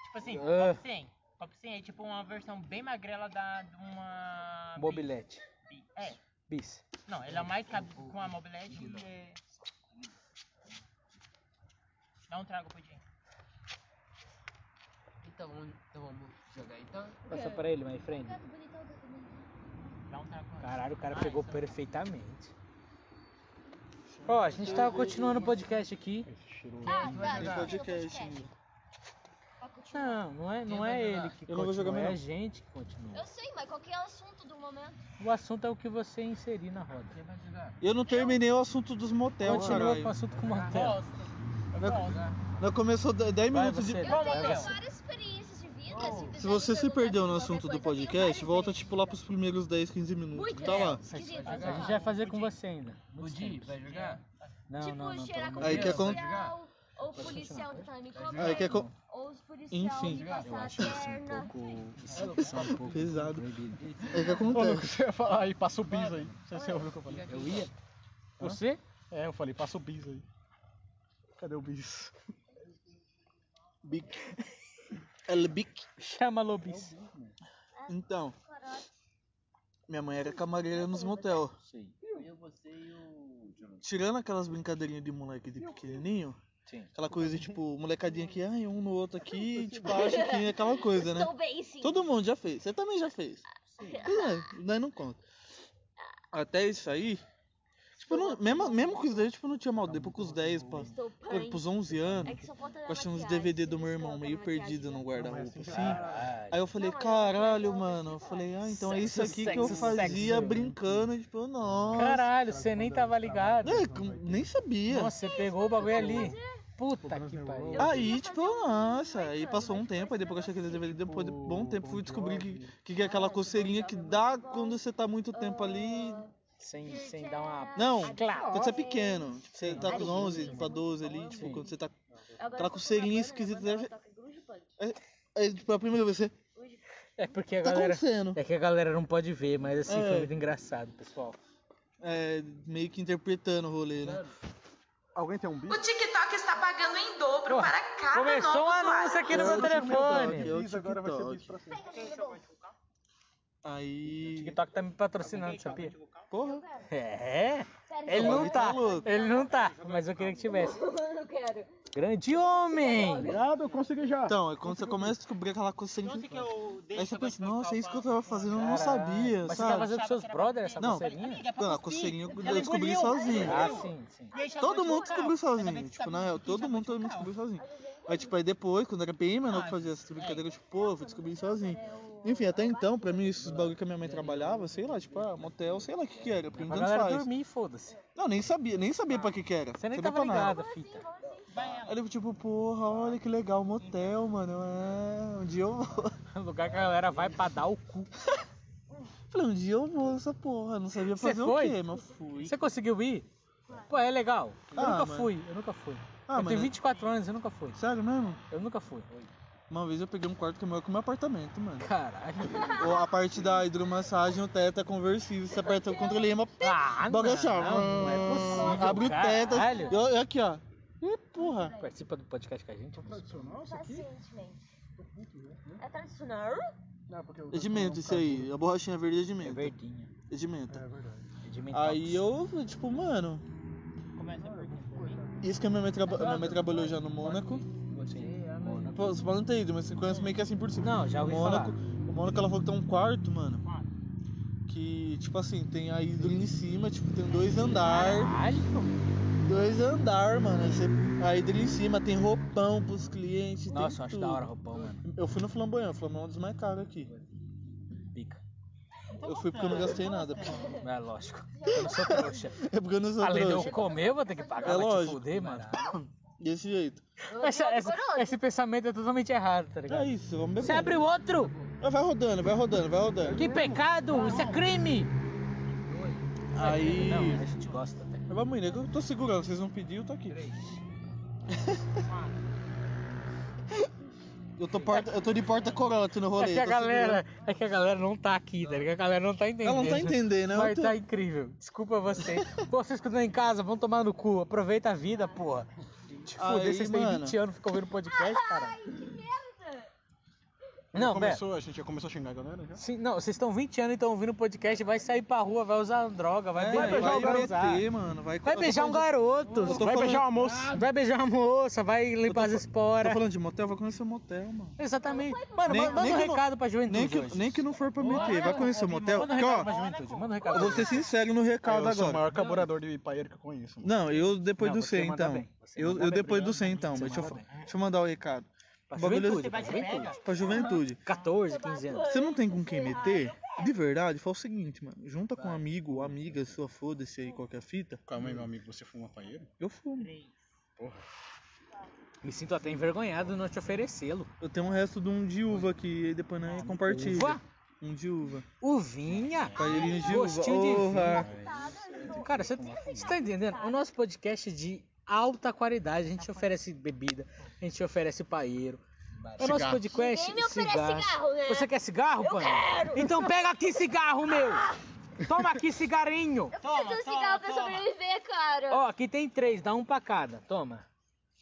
Tipo assim, Ah. Pop 100. Pop 100 é tipo uma versão bem magrela da, de uma. Mobilete. Bis. É. Bis. Não, ela é mais cabe com a mobilete e é. Dá um trago pro Jim. Então, vamos- então vamos jogar então? Passa pra ele, my friend. Dá um trago. Caralho, o cara Ah, pegou perfeitamente. Ó, a gente tava continuando o podcast aqui. Ah, tá. Tem podcast. Não, não é, não é ele que Eu não vou jogar continua, é a gente que continua. Eu sei, mas qual que é o assunto do momento? O assunto é o que você inserir na roda. Eu não terminei o assunto dos motel, Continua caralho. com o assunto com o motel. Nós começou 10 Vai, minutos de. você. Eu Vai, tenho você. várias experiências. Se, você se perdeu no assunto do podcast, volta tipo lá pros primeiros 10, 15 minutos. Muito Tá lá. A gente vai fazer com você ainda. Budi, simples. vai jogar? Não, tipo, não, não. cheirar com Aí de que é con- policial, ou policial que tá me comendo, Aí que é con- ou os policial Enfim. me Eu passar a acho isso um perna. pouco. Isso, é um pouco Pesado. proibido. É que Ô, acontece. Lucas, você ia falar aí, passa o bis aí. Não sei se você ouviu o que eu falei. Eu ia? Você? É, eu falei, passa o bis aí. Cadê o bis? Bic. El Bic. Chama Lobis. Então, minha mãe era camareira nos motel. Sim. Tirando aquelas brincadeirinhas de moleque de pequenininho, Sim. aquela coisa tipo, molecadinha que, ai, um no outro aqui, [laughs] tipo, acha que é aquela coisa, né? Bem, sim. Todo mundo já fez. Você também já fez. É, daí não conta. Até isso aí. Tipo, não, mesmo, mesmo com os 10, tipo, não tinha mal. Depois com os 10, pra, Estou pra, bem. pros 11 anos, É que só falta eu achei uns DVD do meu irmão meio perdido no guarda-roupa, assim. Caralho. Aí eu falei, caralho, mano. Eu falei, ah, então é isso Sexo, aqui que eu fazia sexo. brincando, tipo, nossa. Caralho, você nem tava ligado. É, nem sabia. Nossa, você pegou o bagulho ali. Puta que pariu. Aí, tipo, nossa, aí passou um tempo, aí depois que eu achei aquele DVD, depois de bom tempo fui descobrir que, que é aquela coceirinha que dá quando você tá muito tempo ali. Sem, sem dar uma. Não, Claro. quando você é pequeno, tipo, você tá com 11 pra 12 ali, tipo, quando você tá. Aquela coceirinha esquisita, deve- Aí, tipo, a primeira vez você. É porque a Tá galera. acontecendo. É que a galera não pode ver, mas assim, É. foi muito engraçado, pessoal. É, meio que interpretando o rolê, né? Alguém tem um bis? O TikTok está pagando em dobro Pô, para cada Começou novo um anúncio aqui no É meu telefone. É agora vai ser bis pra sempre. O Aí. TikTok tá me patrocinando, sabia? Porra. É. Ele não Ele tá. tá louco. Ele não tá. Mas eu queria que tivesse. Eu quero. Grande homem! Obrigado, eu consegui já. Então, é quando você começa a descobrir aquela eu deixo Aí você pensa, nossa, é isso que eu tava fazendo, eu não sabia, Mas você sabe? tá fazendo com seus brothers essa Não. coceirinha? Não, a coceirinha eu descobri sozinho. Ah, sim, sim. Deixa Todo agora mundo de descobriu sozinho. Tipo, tá na real, todo mundo, todo mundo tá descobriu sozinho. Aí, tipo, aí depois, quando era bem menor que fazia essa brincadeira, tipo, pô, eu fui descobrir sozinho. Enfim, até então, pra mim, esses bagulho que a minha mãe trabalhava, sei lá, tipo, ah, motel, sei lá o que que era, porque A tanto faz. dormir, foda-se. Não, nem sabia, nem sabia pra que que era. Você nem sabia tava pra nada. ligado, fita. Aí eu, tipo, porra, olha que legal, motel, mano, é, um dia eu vou. [laughs] Lugar que a galera vai pra dar o cu. [laughs] Falei, um dia eu vou nessa porra, não sabia Você fazer o foi? quê, mas fui. Você conseguiu ir? Pô, é legal. Eu Ah, nunca mas- fui, eu nunca fui. Ah, eu mas tenho é- 24 anos, eu nunca fui. Sério mesmo? Eu nunca fui. Uma vez eu peguei um quarto que é maior que o meu apartamento, mano. Caralho. Ou a parte da hidromassagem, o teto é conversível. Você aperta o controle rema, Ah, bagulho assim, ó. não, não é possível, Abre o teto. caralho. E olha aqui, ó. Ih, porra. Participa do podcast com a gente. Tradicional isso aqui? É tradicional? Não, porque eu É de menta isso aí. A borrachinha verde é de É menta. verdinha. É de menta. É verdade. É de mentox. Aí eu, tipo, mano. Começa por. Isso que a minha mãe, traba- minha mãe trabalhou já no Mônaco. Você pode não ter ido, mas você conhece meio que assim por cima. Não, já ouvi Mônaco, falar. O Mônaco ela falou que tem um quarto, mano. Que, tipo assim, tem a hidro em cima, tipo, tem dois andares. Caralho. Dois andar, mano. Aí você, a hidro em cima tem roupão pros clientes. Nossa, eu acho tudo. da hora roupão, mano. Eu fui no Flamboyant, o Flamboyant é um dos mais caros aqui. Pica. Eu fui porque eu não gastei nada. pô. É lógico. Eu não sou trouxa. [laughs] É porque eu não sou Além de eu trouxa. comer, eu vou ter que pagar. É vai te fuder, mano. [laughs] Desse jeito. Essa- essa- esse pensamento é totalmente errado, tá ligado? É isso, vamos beber. Você abre o outro! Vai rodando, vai rodando, vai rodando. Que pecado! Isso é crime! Aí. Não, a gente gosta até. Mas Vamos, menino, eu tô segurando, vocês não pediram, eu tô aqui. [laughs] Eu tô, porta, eu tô de porta corote no rolê. É que a galera, é que a galera não tá aqui, tá ligado? A galera não tá entendendo. Ela não tá entendendo, né? Tô- tá incrível. Desculpa você. Pô, vocês que estão em casa, vão tomar no cu. Aproveita a vida, porra. Te Aí, fuder, vocês têm mano. 20 anos, ficam ouvindo podcast, cara. Não, começou, a gente já começou a xingar a galera já? Sim, não, vocês estão 20 anos e estão ouvindo podcast, vai sair pra rua, vai usar droga, vai, É, beijar, vai vai transar. meter, mano. Vai, Vai eu tô beijar um falando garoto, Eu tô vai falando- beijar uma moça, vai beijar uma moça, vai limpar as Tô esporas. falando de motel, vai conhecer motel, mano. Exatamente. Mano, Nem- manda nem um que não- recado pra juventude Nem que, hoje. nem que não for pra meter, vai conhecer o motel. Manda um recado ó, pra juventude, manda um eu recado. vou ser sincero no recado eu sou o agora. maior carburador de paeiro que eu conheço. Mano. Não, eu depois Não, do você 100 manda então. Eu, eu depois do. 100 então, eu, deixa eu mandar o recado. Pra é- juventude, Você pra vai de juventude. Pra juventude. 14, 15 anos. Você não tem com quem meter? De verdade, fala o seguinte, mano. Junta com um amigo ou amiga sua, foda-se aí qualquer fita. Calma aí, meu amigo, você fuma paeiro? Eu fumo. Me sinto até envergonhado de não te oferecê-lo. Eu tenho um resto de um de uva aqui, depois nós compartilha. Uva? Um de uva. Uvinha? Palheirinho de uva. Gostinho de Porra. Cara, você você tá entendendo? O nosso podcast é de alta qualidade. A gente oferece bebida, a gente oferece paeiro. O nosso Cigarro. podcast Ninguém me oferece cigarro, né? Você quer cigarro, Eu Pana? quero. Então pega aqui cigarro, meu! [laughs] Toma aqui cigarrinho! Toma, Preciso de toma, cigarro pra toma. sobreviver, cara. Ó, aqui tem três, dá um pra cada. Toma.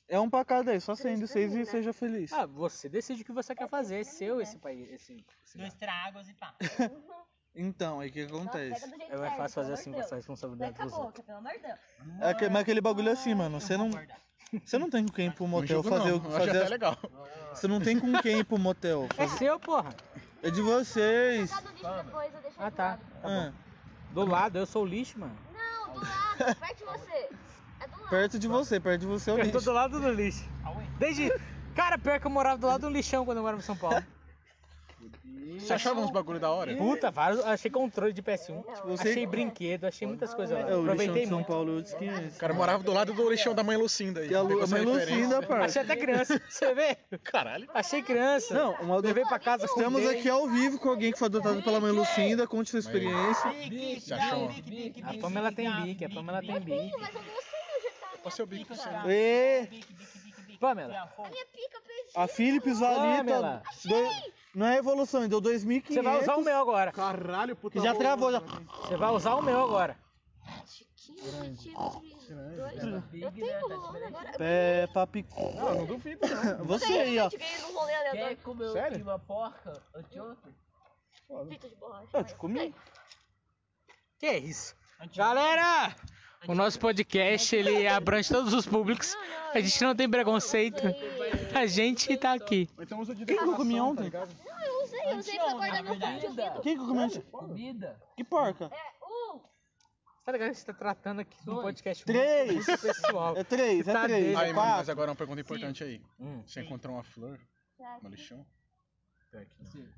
É um pra cada aí, só acende seis e seja feliz. Ah, você decide o que você quer fazer. É seu esse país. Esse, cigarro. Dois tragos e pá. [laughs] Então, aí o que que Nossa, acontece? É mais fácil fazer assim com essa responsabilidade dos outros. boca, pelo amor de Deus. É aque- mas aquele bagulho é assim, mano. Você não, você não tem com quem ir pro motel julgo fazer o eu acho fazer até as- legal. Você não tem com quem ir pro motel. É fazer- seu, porra. É de vocês. No lixo depois, eu deixo Ah, aí do tá. lado. Tá Ah. Do lado, eu sou o lixo, mano. Não, do lado, perto de você. É do lado. perto de você, perto de você é o Eu tô lixo. do lado do lixo. Desde. Cara, pior que eu morava do lado do lixão quando eu morava em São Paulo. Você achava uns bagulho da hora? Puta, vários. Achei controle de PS1. Você- Achei brinquedo, achei muitas coisas lá. É, o lixão Aproveitei de São muito. Paulo, outros 500. O cara morava do lado do lixão da mãe Lucinda aí. E a, Lu, Pegou a essa mãe referência. Lucinda, Achei parça. até criança. [laughs] Você vê? Caralho. Achei criança. Não, uma Levei pra casa Estamos aqui ao vivo com alguém que foi adotado pela mãe Lucinda. Conte sua experiência. Você achou? A Pamela tem bique, a Pamela tem bique. Mas eu não sei tá. Qual seu bico? seu? E bique, bique, bique, bique. Pamela. Tirar Minha pica perdida. a Philips Valita. Pamela. dois- não é evolução, deu 2.500. Você vai usar o meu agora. Caralho, puta. Que já travou, já. Você vai usar o meu agora. Chiquinho, centímetros, dois. Eu tenho rolando agora. É, papi... Não, não duvido. não. Você aí, ó. Eu ganhei num rolê aleatório. comeu Sério? uma porca anteontem? Frito de borracha. Eu te comi. Que é isso? Galera! O nosso podcast, ele abrange todos os públicos. A gente não tem preconceito. A gente tá aqui. Quem que eu comi ontem? tá? Não, eu usei, eu usei pra guardar meu fone de ouvido. Quem que eu comi ontem? Comida? Que porca? É, um. Tá ligado que você tá tratando aqui no podcast Três. pessoal. É três, é Tá três. É Aí, mano, mas agora uma pergunta importante aí. Hum. Você encontrou uma flor no lixão?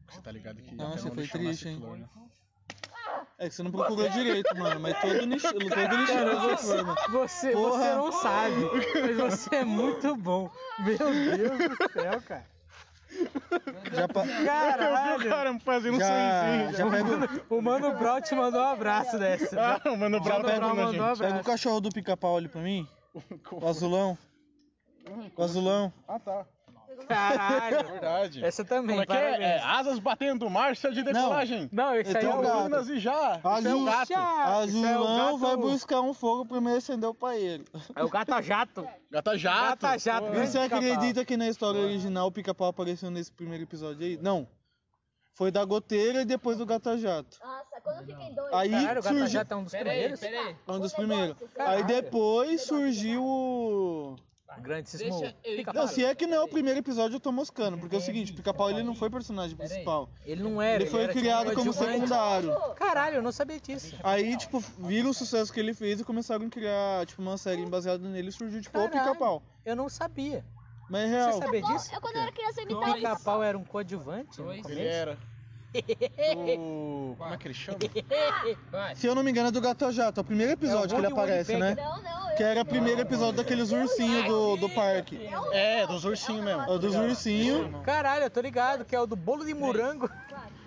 Você tá ligado que Nossa, foi triste, hein? É que você não procurou direito, mano. Mas todo lixo, todo lixão é flor, mano. Você, Porra. você não sabe, mas você é muito bom. Meu Deus do céu, cara. Já, pa... Caralho. cara fazendo um já, já pega, O Mano Brown te mandou um abraço dessa. Ah, Já o Mano Brown tá mandou um pega o abraço. cachorro do pica-pau ali pra mim. O azulão. O azulão. Ah, tá. Caralho. Verdade. Essa também, Como é que é? é? Asas batendo, marcha de decolagem. Não, esse Eu aí é o. Turbinas e já. Isso é o gato. Esse é o gato- vai buscar um fogo primeiro acender o paeiro. É o gata jato. Gata jato. Gata jato. Pô, grande Você acredita que na história original o pica-pau apareceu nesse primeiro episódio aí? Não. Foi da goteira e depois do gata jato. Nossa, quando fiquei doido. Aí Caralho, o gata surgiu. jato é um dos primeiros. peraí. Um dos primeiros. Caralho. Aí depois surgiu o. Grandíssimo. Deixa ele-. Não, se é que não é o primeiro episódio, eu tô moscando. Porque é o seguinte, o pica-pau ele não foi personagem principal. Ele não era. Ele foi era, tipo, criado como secundário. Caralho, eu não sabia disso. Aí, tipo, viram o sucesso que ele fez e começaram a criar, tipo, uma série baseada nele e surgiu, tipo, o Caralho. pica-pau. Eu não sabia. Mas é Você real. sabia disso? Eu, quando eu era criança, eu O imitava. pica-pau era um coadjuvante? Dois. Ele era. O... Como é que ele chama? Se eu não me engano, é do Gato Jato. É o primeiro episódio que ele aparece, né? Não, não. Eu... Que era o primeiro episódio daqueles ursinhos do, do parque. É, dos ursinhos mesmo. É o dos ursinhos. Caralho, eu tô ligado, que é o do bolo de morango.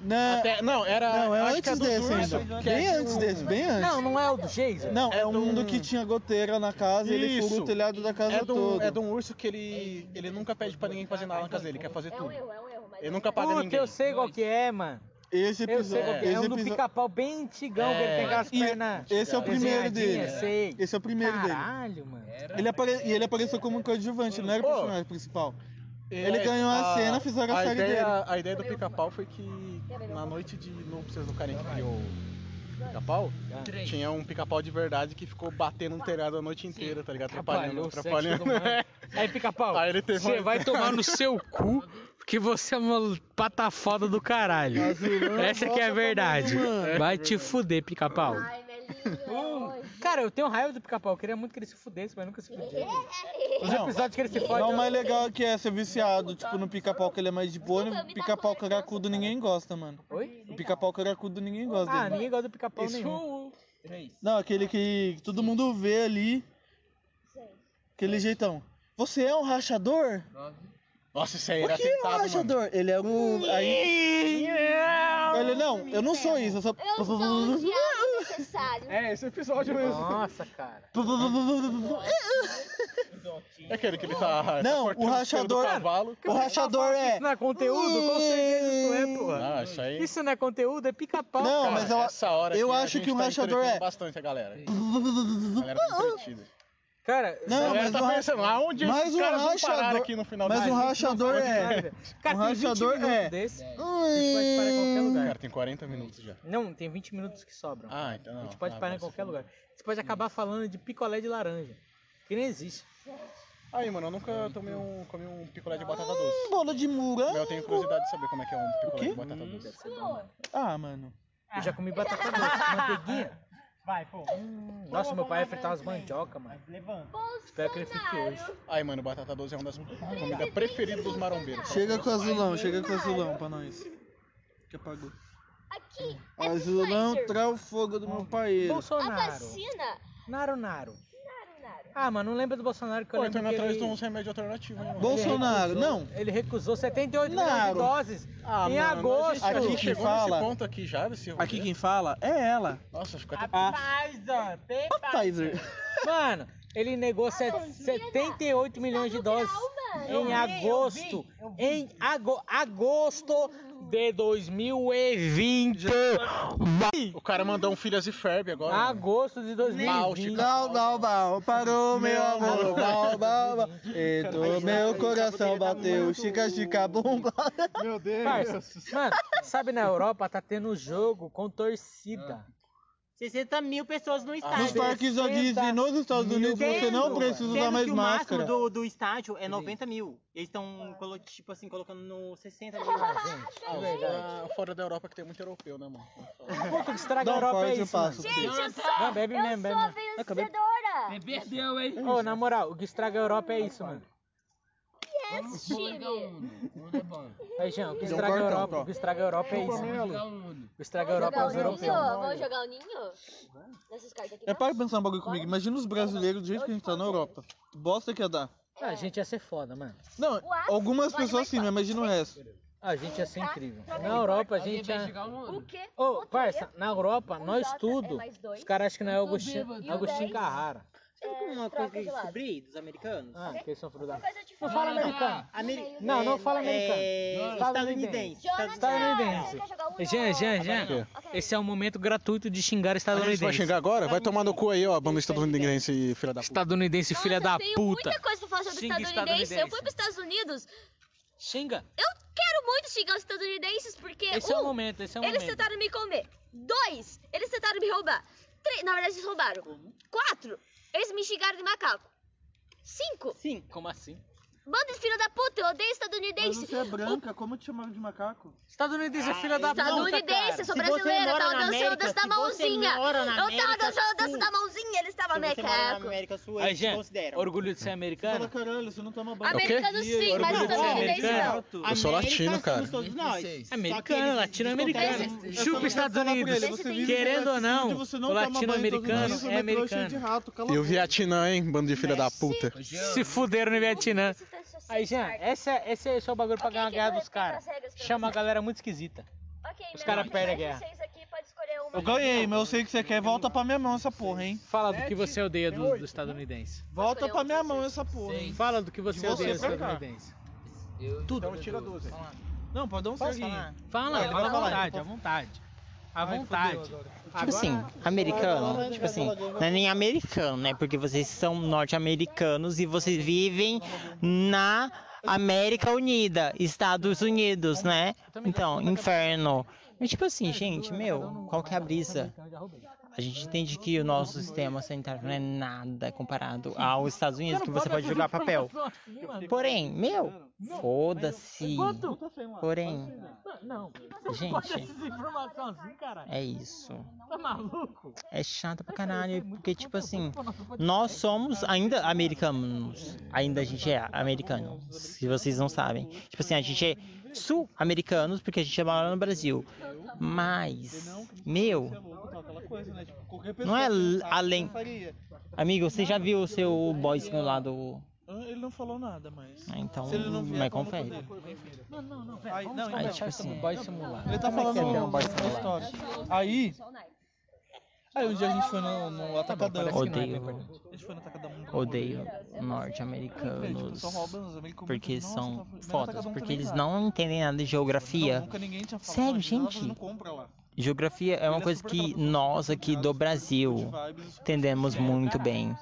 Né? Até- não, era. Não, é que antes dos desse ainda. que é Bem antes do- desse, bem antes. Não, não é o do Jason? Não, é É um do- mundo que tinha goteira na casa e ele furou o telhado da casa É um, toda. é de um urso que ele, ele nunca pede pra ninguém fazer nada na casa dele, ele quer fazer É um tudo. erro, é um erro. Ele nunca paga Puta, ninguém. eu sei qual que é, mano. Esse Eu episódio. é. É esse, um do episódio- pica-pau bem antigão, que ele É. tem aquelas E pernas esse é o primeiro dele. sei. Esse é o primeiro dele. Caralho, mano. Ele apare... E ele apareceu como coadjuvante, ele não era o personagem principal. É, Ele ganhou a cena, fizeram a série ideia, dele. A ideia do pica-pau foi que na noite de núpcias do cara que criou o pica-pau, tinha um pica-pau de verdade que ficou batendo no telhado a noite inteira, tá ligado? Atrapalhando, atrapalhando. Aí, pica-pau, [laughs] Aí ele teve você vai tomar no seu cu, que você é uma pata foda do caralho. Azulão, Essa que é a verdade. Vai te fuder, pica-pau. Ai, velhinho. Cara, eu tenho raiva do pica-pau. Eu queria muito que ele se fudesse, mas nunca se fudia. Os episódios que ele se fode. Não, o mais legal é que é ser viciado, tipo, no pica-pau que ele é mais de boa, no pica-pau caracudo ninguém gosta, mano. Oi? O pica-pau caracudo ninguém gosta Ah, dele. ninguém gosta do pica-pau nenhum. Não, aquele que todo mundo vê ali. Aquele jeitão. Você é um rachador? Nossa, isso aí O era que é um tentado, mano. rachador? Ele é um. Aí... Ele, não, eu não sou isso, eu sou. Eu sou um diabo necessário. É, esse episódio mesmo. Nossa, cara. [laughs] É aquele que ele tá. Não, tá o rachador- Do cavalo. O rachador é. Isso não é conteúdo? Com certeza isso é, porra. Não, isso aí. Isso não é conteúdo, é pica-pau. Não, cara. mas eu- Essa hora eu acho que um tá rachador é- bastante a galera. [laughs] A galera tá entretida. Cara, Não, mas tá um pensando, aonde mas esses um caras vão parar rachador- aqui no final mas um rachador é. Cara, um tem 20 rachador minutos é. desse. A gente pode parar em qualquer lugar. Cara, tem 40 minutos já. Não, tem 20 minutos que sobram. Ah, então não. A gente pode Ah, parar em qualquer lugar. Você pode acabar falando de picolé de laranja. Que nem existe. Aí, mano, eu nunca tomei um, comi um picolé de batata doce. Bola de morango. Eu tenho curiosidade de saber como é que é um picolé de batata doce. Ah, mano. Eu já comi batata doce, manteiguinha. Vai, pô. Nossa, meu pai ia fritar umas mandioca, mano. Levanta. Espero que ele frite hoje. Aí, mano, batata doce é uma das comidas preferidas dos marombeiros. Chega com o azulão, chega com o azulão pra nós. Que apagou. Aqui, é Azulão, o fogo do meu paeiro. A Bolsonaro. vacina. Naro, Naro. Ah, mano, não lembra do Bolsonaro que eu Pô, lembro então que atrás ele... de uns remédios alternativos, hein, mano? Bolsonaro, ele recusou- não. Ele recusou 78 milhões de doses Ah, em mano, agosto. A gente, Aqui quem chegou fala- nesse ponto aqui já, desse rolê. Aqui quem fala é ela. Nossa, ficou até... A Pfizer. Pfizer. Mano, ele negou set- 78 milhões de doses em agosto. Em ago- agosto de 2020. O cara mandou um Filhas e Ferb agora. mano. Agosto de 2020. Não, não, não, parou meu amor, não, não, não. Então meu coração bateu, chica, chica, bomba. Meu Deus. Parça, mano, sabe na Europa tá tendo jogo com torcida. 60 mil pessoas no estádio. Nos parques da Disney nos Estados Unidos você não precisa usar Sendo mais que o máximo máscara. do, do estádio é 90 mil. Eles estão, colo- tipo assim, colocando no 60 mil. Ah, fora, fora da Europa que tem muito europeu, né, mano? Pô, que estraga a Europa é isso, passo. Gente, eu sou, Não, bebe eu mesmo, bebe sou a mesmo. vencedora. Perdeu, hein? Ô, na moral, o que estraga a Europa é isso, mano. É bom. Aí, Jean, o que estraga a Europa, o que estraga a Europa é isso. Vamos mano. jogar Uno. O que estraga a Europa é os europeus. Vamos jogar o ninho? Nessas cartas aqui. É para pensar um bagulho comigo. Imagina os brasileiros do jeito que a gente tá na Europa. Bosta que ia dar. Ah, a gente ia ser foda, mano. Não, algumas pessoas sim, mas imagina o resto. Ah, A gente ia ser incrível. Na Europa, a gente ia... O quê? Ô, parça, na Europa, nós é tudo, dois. os caras acham que não é Agostinho, bêbado. Dez? Carrara. Uma coisa que eu descobri dos americanos. Ah, que eles são diferente. Não fala americano. Ameri- Não, não fala é, americano. É, Estadunidense. estadunidense. Estadunidense. Jean, Jean, Jean, esse é o momento gratuito de xingar A gente vai estadunidense. xingar agora? Vai tomar no cu aí, ó, banda estadunidense, filha da puta. Estadunidense, filha da eu tenho puta. muita coisa pra falar sobre estadunidense. Eu estadunidense. fui pros Estados Unidos. Xinga. Eu quero muito xingar os estadunidenses porque, Esse é o um, momento, esse é o eles momento. tentaram me comer. Dois, eles tentaram me roubar. Três, na verdade, eles roubaram. Quatro, eles me xingaram de macaco. Cinco, Sim. Como assim? Bando de filho da puta, eu odeio Mas estadunidense. você é branca, como te chamaram de macaco? Estadunidense é filha da puta, Estadunidense, cara. eu sou brasileira, mora tava dançando América, dança da mãozinha. Eu tava dançando dança da mãozinha, eles estavam macaco. América Sul, Aí, eles consideram. orgulho de ser Fala americano? caralho, você não toma banho. Americano sim, mas estadunidense não. americano. Eu sou latino, cara. Americano, latino-americano. Chupa Estados Unidos. Querendo ou não, o latino-americano é de americano. E o. Vietnã, hein, bando de filha da puta. Se fuderam no Vietnã. Aí, Jean, esse é, esse é o seu bagulho pra Ok, ganhar a guerra dos caras. Chama a você. galera muito esquisita. Ok, Os meu cara amigo, perdem a guerra. Eu ganhei, mas eu sei que você quer. Volta pra minha mão essa porra, hein? Fala do que você odeia do, do estadunidense. Volta escolher pra minha mão essa porra, hein? Fala do que você De você odeia do estadunidense. Eu, Tudo. Então tira 12. Não, pode dar um falar? Fala, fala à vontade, à vontade. À vontade. fudeu agora. Tipo assim, americano, tipo assim, não é nem americano, né? Porque vocês são norte-americanos e vocês vivem na América Unida, Estados Unidos, né? Então, inferno. Mas tipo assim, gente, meu, qual que é a brisa? A gente entende que o nosso sistema sanitário não é nada comparado aos Estados Unidos, que você pode jogar papel. Porém, meu, foda-se. Porém, gente, assim, é isso. Tá maluco? É chato pra caralho, porque tipo assim, nós somos ainda americanos. Ainda a gente é americano, se vocês não sabem. Tipo assim, a gente é sul-americanos porque a gente mora no Brasil. Mas, meu, Aquela coisa, né? Tipo, qualquer não é pessoa l- que além. faria. Amigo, você já viu o seu boy simulado? Ah, Ele não falou nada, mas. Ah, Então, Se ele não vier, mas confere. Não, não, não, Aí, velho. não, Aí, então, tipo assim, Boy simulado. Ele tá é falando é um boy simulado? história. Aí. Aí um dia a gente foi no, no Atacadão. não é Odeio. A gente foi no Atacadão. Odeio tipo, norte-americanos. os americanos Porque são "Nossa, tá- fodas, porque eles tá." não entendem nada de geografia. Não, nunca ninguém tinha falado. Sério, "Imagina ela gente? Geografia é uma é coisa que nós aqui do Brasil Vibes, entendemos muito bem.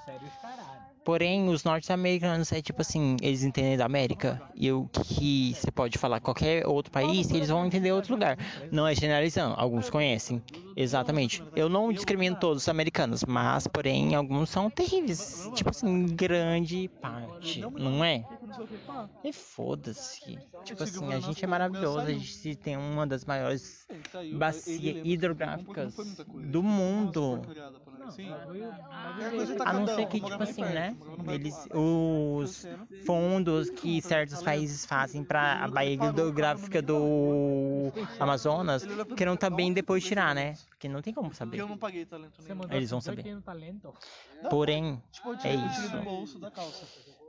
Porém, os norte-americanos é tipo assim, eles entendem da América e o que você pode falar qualquer outro país, eles vão entender outro lugar. Não é generalizando, alguns conhecem. Exatamente. Eu não discrimino todos os americanos, mas porém alguns são terríveis. Tipo assim, grande parte, não é? Não que. E foda-se. Tipo assim, a gente é maravilhoso, a gente tem uma das maiores bacias que hidrográficas não do mundo. Tá A não ser que, eu tipo assim, né? Eles, os fundos que certos países fazem para a baía hidrográfica do Amazonas, queiram também depois tirar, né? Porque não tem como Porque saber. eu não paguei talento Você nenhum. mandou Eles vão 18 saber. talento. Porém, Tipo, é isso.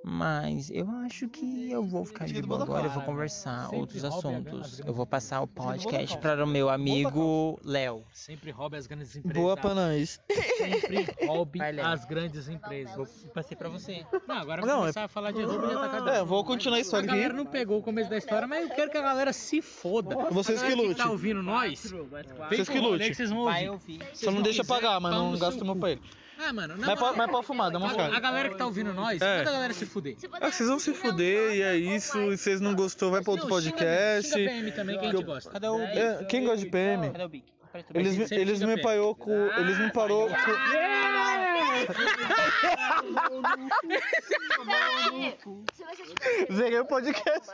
Mas eu acho que eu vou ficar de boa agora, eu vou conversar outros assuntos. Eu vou passar o podcast para o meu amigo Léo. Sempre roube as grandes empresas. Boa pra nós. Sempre roube as grandes empresas. Passei pra você. Não, agora Não, vou começar a falar de roubo de atacadão. É, vou continuar a A história galera aqui. não pegou o começo da história, mas eu quero que a galera se foda. Vocês A que galera lute. tá ouvindo nós, Vocês que o rolê lute. que vocês vão Vai ouvir. ouvir. Só não deixa pagar, mas não gasta meu pra ele. Ah, mano, na Mas, mas pode fumar, dá uma a, a cara. galera que tá ouvindo nós, É. manda a galera se fuder. Ah, vocês vão se fuder e é isso. E vocês não gostou, vai pra outro Não, podcast. Xinga PM também, que a gente gosta. Cadê o Bic? É, quem gosta de PM? Cadê o Bic? Eles, me- sempre eles me PM. parou com. Eles me parou com. [laughs] Zerei o podcast.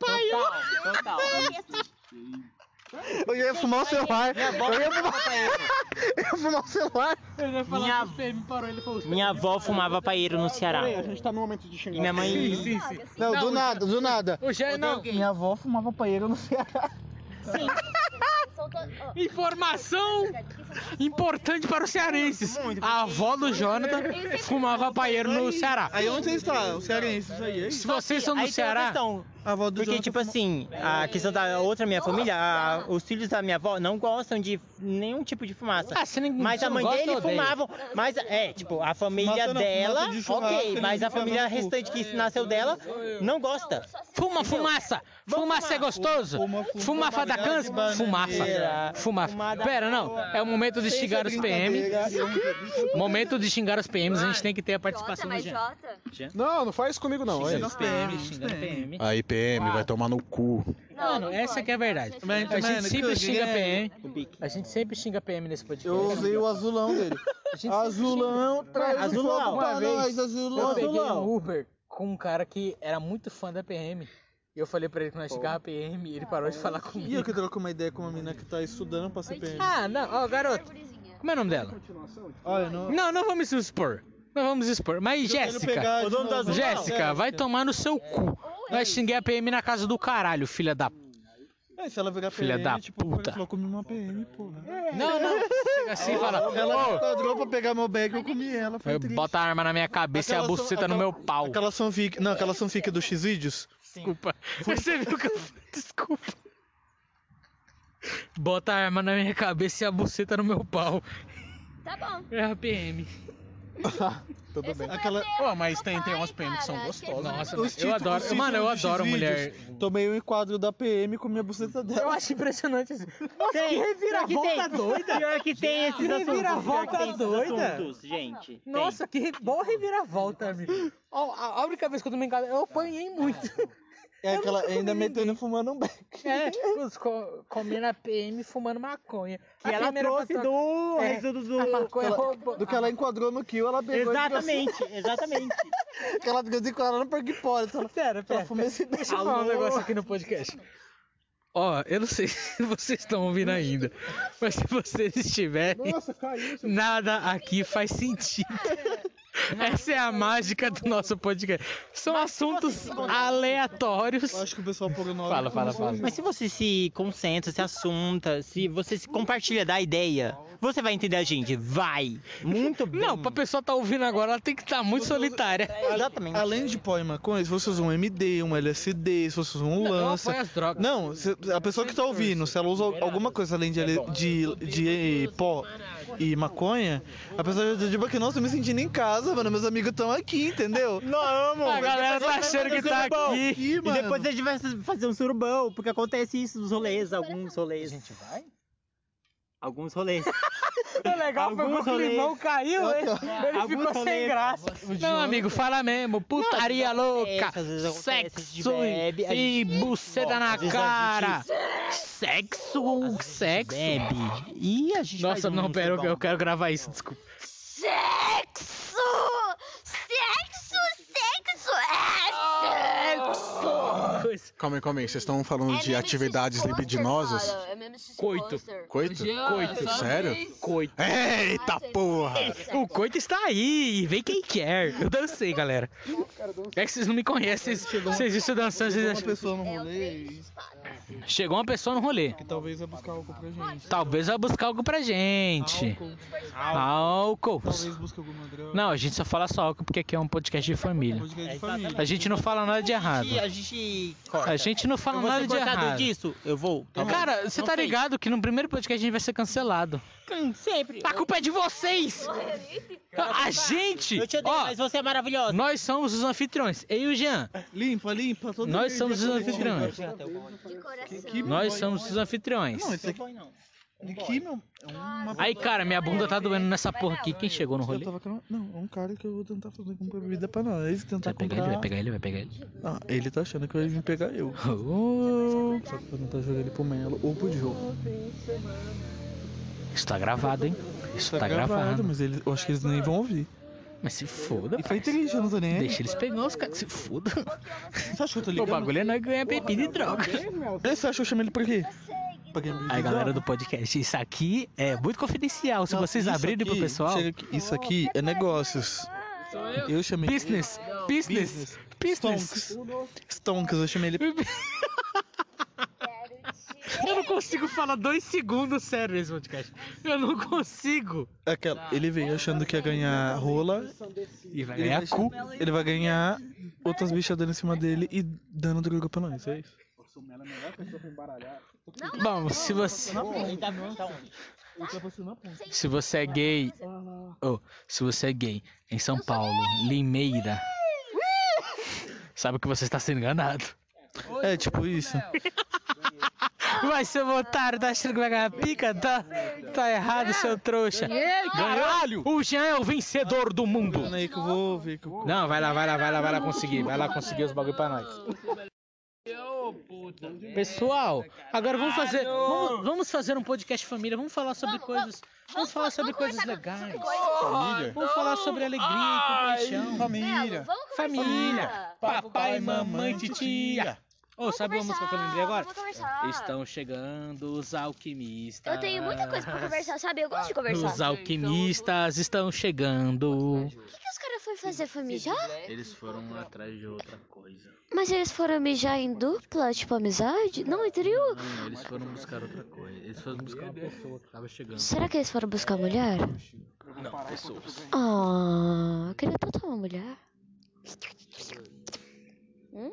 Total, total. [laughs] [laughs] Eu ia fumar o celular. Eu ia fumar, eu ia fumar o celular. Minha, O PM parou, ele falou... minha avó fumava paeiro no Ceará. Peraí, a gente tá no momento de E xingar. minha mãe. Sim, sim. Não, do nada, do nada. O Jé, não. Minha avó fumava paeiro no Ceará. [laughs] ó, Informação importante para os cearenses. A avó do Jonathan fumava paeiro no Ceará. Aí onde você está? O cearense, isso aí. é. Se vocês são do Ceará, A avó do Porque, Jonathan tipo assim, a questão da outra minha família, a- os filhos da minha avó não gostam de nenhum tipo de fumaça. Ah, você nem- mas você a não mãe gosta dele odeia? fumavam. Mas, é, tipo, a família Fumaça não, dela, fumaça de churrasco, ok. ele Mas a família cu. restante que nasceu dela não gosta. fuma fumaça. Fumaça é gostoso. Fuma, fuma, Fumaça da bagaço de câncer. Fumaça. bananeira. Fumaça. Fumada Pera, não. É o momento de xingar os PM. Momento de xingar os PMs, a gente tem que ter a Jota, participação do mas Jean. Jota. Não, não faz isso comigo não. olha. Xinga os PM, xinga os PM. Aí, PM, vai tomar no cu. Mano, não essa que é a verdade. A gente, sempre xinga. PM. A gente sempre xinga PM nesse podcast. Eu usei o azulão dele. Azulão, traz Azulão. Uma vez, nós, Eu azulão. peguei um Uber com um cara que era muito fã da PM. E eu falei pra ele que nós xingava PM e ele parou de falar E eu comigo. que troco uma ideia com uma menina que tá estudando pra CPM. Ah, não, ó, garoto. Como é o nome dela? Olha, não. Não, não vamos expor. Não vamos expor. Mas Jéssica, novo. Azulão. Jéssica, vai tomar no seu cu. Nós xinguei a PM na casa do caralho, filha da. É, se ela virar Filha PM, da tipo, puta. falou comi uma PM. Né? Não, não. Chega assim e fala. Ela "Ô, me quadrou pra pegar meu bag, eu comi ela, foi triste. Bota a arma na minha cabeça e a Aquela buceta são- no aquela- meu pau. Aquela fanfic, não, aquela fanfic do X-Vídeos. Desculpa. Você viu que eu. [laughs] Desculpa. Bota a arma na minha cabeça e a buceta no meu pau. Tá bom. É a PM. [laughs] Tudo bem. Aquela... Pô, mas tem, tem umas PM que são gostosas. Nossa, Os eu títulos- adoro. Mano, eu adoro mulher. Tomei um enquadro da PM com minha buceta dela. Eu acho impressionante isso. [laughs] Nossa, Tem, que reviravolta pior que tem. doida. Pior que tem esses Que assuntos. reviravolta doida. assuntos, gente. Tem. Nossa, que re- boa reviravolta, amigo. A única vez que eu tomei em casa, eu apanhei muito. [laughs] É aquela ainda metendo fumando um beck. É, os co comendo a PM fumando maconha. Que A ela trouxe pessoa- do É, resultado do... A maconha Ela- roubou. Do que ela enquadrou no kill, ela pegou Exatamente, exatamente. e [laughs] que ela ficou desenquadrada no Parque Pole. Ela, Pera, ela pera. fuma esse Deixa eu falar um negócio aqui no podcast. Ó, eu não sei [laughs] se vocês estão ouvindo ainda, mas se vocês estiverem, Nossa, caiu. nada aqui faz sentido. [laughs] Essa é a mágica do nosso podcast. São assuntos aleatórios. Eu acho que o pessoal por no Fala, fala, fala. Mas se você se concentra, se assunta, se você se compartilha da ideia, você vai entender a gente. Vai! Muito [laughs] bem. Não, pra pessoa tá ouvindo agora, ela tem que estar muito solitária. Exatamente. Além de pó e maconha, se você usa um MD, um LSD, se você usa um lança. apoio as drogas. Não, a pessoa que tá ouvindo, se ela usa alguma coisa além de, L- de, de pó e maconha, a pessoa já diz que nossa, eu me sentindo em casa, mano. Meus amigos estão aqui, entendeu? [laughs] Não, amor. A galera tá achando que tá aqui. Aqui, E mano. depois a gente vai fazer um surubão, porque acontece isso nos rolês, alguns rolês. A gente vai? Alguns rolês. [laughs] O legal foi que o climão caiu, ele, ele Alguns ficou sem graça. Não, amigo, fala mesmo. Putaria louca. às vezes acontece, Sexo bebe, e gente- buceta na cara. Sexo, sexo. Bebe. E a gente Nossa, não, pera, eu, quero gravar isso, desculpa. Sexo! Sexo! É Coisa. Calma aí, calma aí. Vocês estão falando de atividades libidinosas? É Coito. Coito? Coito. Sério? Coito. Eita porra! O coito está aí, vem quem quer. Eu dancei, galera. É que vocês não me conhecem, vocês, estão dançando, vocês Uma acham... pessoa no rolê e Chegou uma pessoa no rolê. que talvez vai buscar algo pra gente. Talvez vai buscar algo pra gente. Álcool. Álcool. Talvez busque alguma droga. Não, a gente só fala só álcool porque aqui é um podcast de família. Podcast de família. A gente não fala nada de errado. A gente corta. A gente não fala Eu nada de errado. disso, eu vou. Tá bom? Cara, você Não tá sei. ligado que no primeiro podcast a gente vai ser cancelado. Sempre. A culpa é de vocês! A gente! Eu te odeio, Ó, mas você é maravilhosa. nós somos os anfitriões. Eu e o Jean. Limpa, limpa. Todo Nós somos os coletivo. anfitriões. De coração. Que Nós somos os anfitriões. Não, esse aqui... Aqui, meu... É uma... Aí, cara, minha bunda tá doendo nessa porra aqui. Quem chegou no Eu rolê? tava querendo- Não, é um cara que eu vou tentar fazer comprar bebida pra nós. Tentar Vai pegar ele, comprar... vai pegar ele, vai pegar ele. Ah, ele tá achando que vai vir pegar eu. [laughs] Oh, Só que eu não tá jogando ele pro Melo ou pro Diogo. isso tá gravado, hein? Isso tá gravado. mas eles, eu acho que eles nem vão ouvir. Mas se foda. E foi triste, eu não tô nem aí. Deixa eles pegar os caras. Se foda. Você acha que eu tô [laughs] O ligando? bagulho é nós ganhar bebida e droga. Você acha que eu chamei ele por quê? Pra ganhar bebida Aí, galera do podcast, isso aqui é muito confidencial. Se Não, vocês abrirem pro aqui- pessoal. chega aqui, isso aqui é negócios. Eu chamei Business, business, business. Stonks. Stonks, eu chamei ele. [laughs] Eu não consigo falar dois segundos sério nesse podcast. Eu não consigo. Aquela, ele veio achando que ia ganhar rola. E vai Ele ganhar vai, cu. ele vai ganhar outras bichas dando em cima dele e dando droga pra nós, é isso? Bom, se você. Ele tá tá onde? Se você é gay. Oh, se você é gay em São Paulo, Limeira. Sabe que você está sendo enganado. É, tipo isso. Vai, seu otário, tá achando que vai ganhar pica? Tá, tá errado, seu trouxa. Caralho! O Jean é o vencedor do mundo. Não, vai lá, vai lá, vai lá, vai lá conseguir. Vai lá conseguir os bagulho pra nós. Pessoal, agora vamos fazer. Vamos, vamos fazer um podcast família. Vamos falar sobre coisas. Vamos falar sobre coisas legais. Família? Vamos falar sobre alegria e compaixão. Família. Vamos Família. Papai, mamãe, titia. Ô, sabe uma música que eu lembrei agora? Vamos conversar. Estão chegando os alquimistas. Eu tenho muita coisa pra conversar, sabe? Eu gosto de conversar. Os alquimistas estão chegando. O que, que os caras foram fazer? Foi mijar? Eles foram atrás de outra coisa. Mas eles foram mijar em dupla, tipo amizade? Não, em trio? Não, eles foram buscar outra coisa. Eles foram buscar uma pessoa que tava chegando. Será que eles foram buscar mulher? Não, pessoas. Ah, eu queria tanto uma mulher. Hum,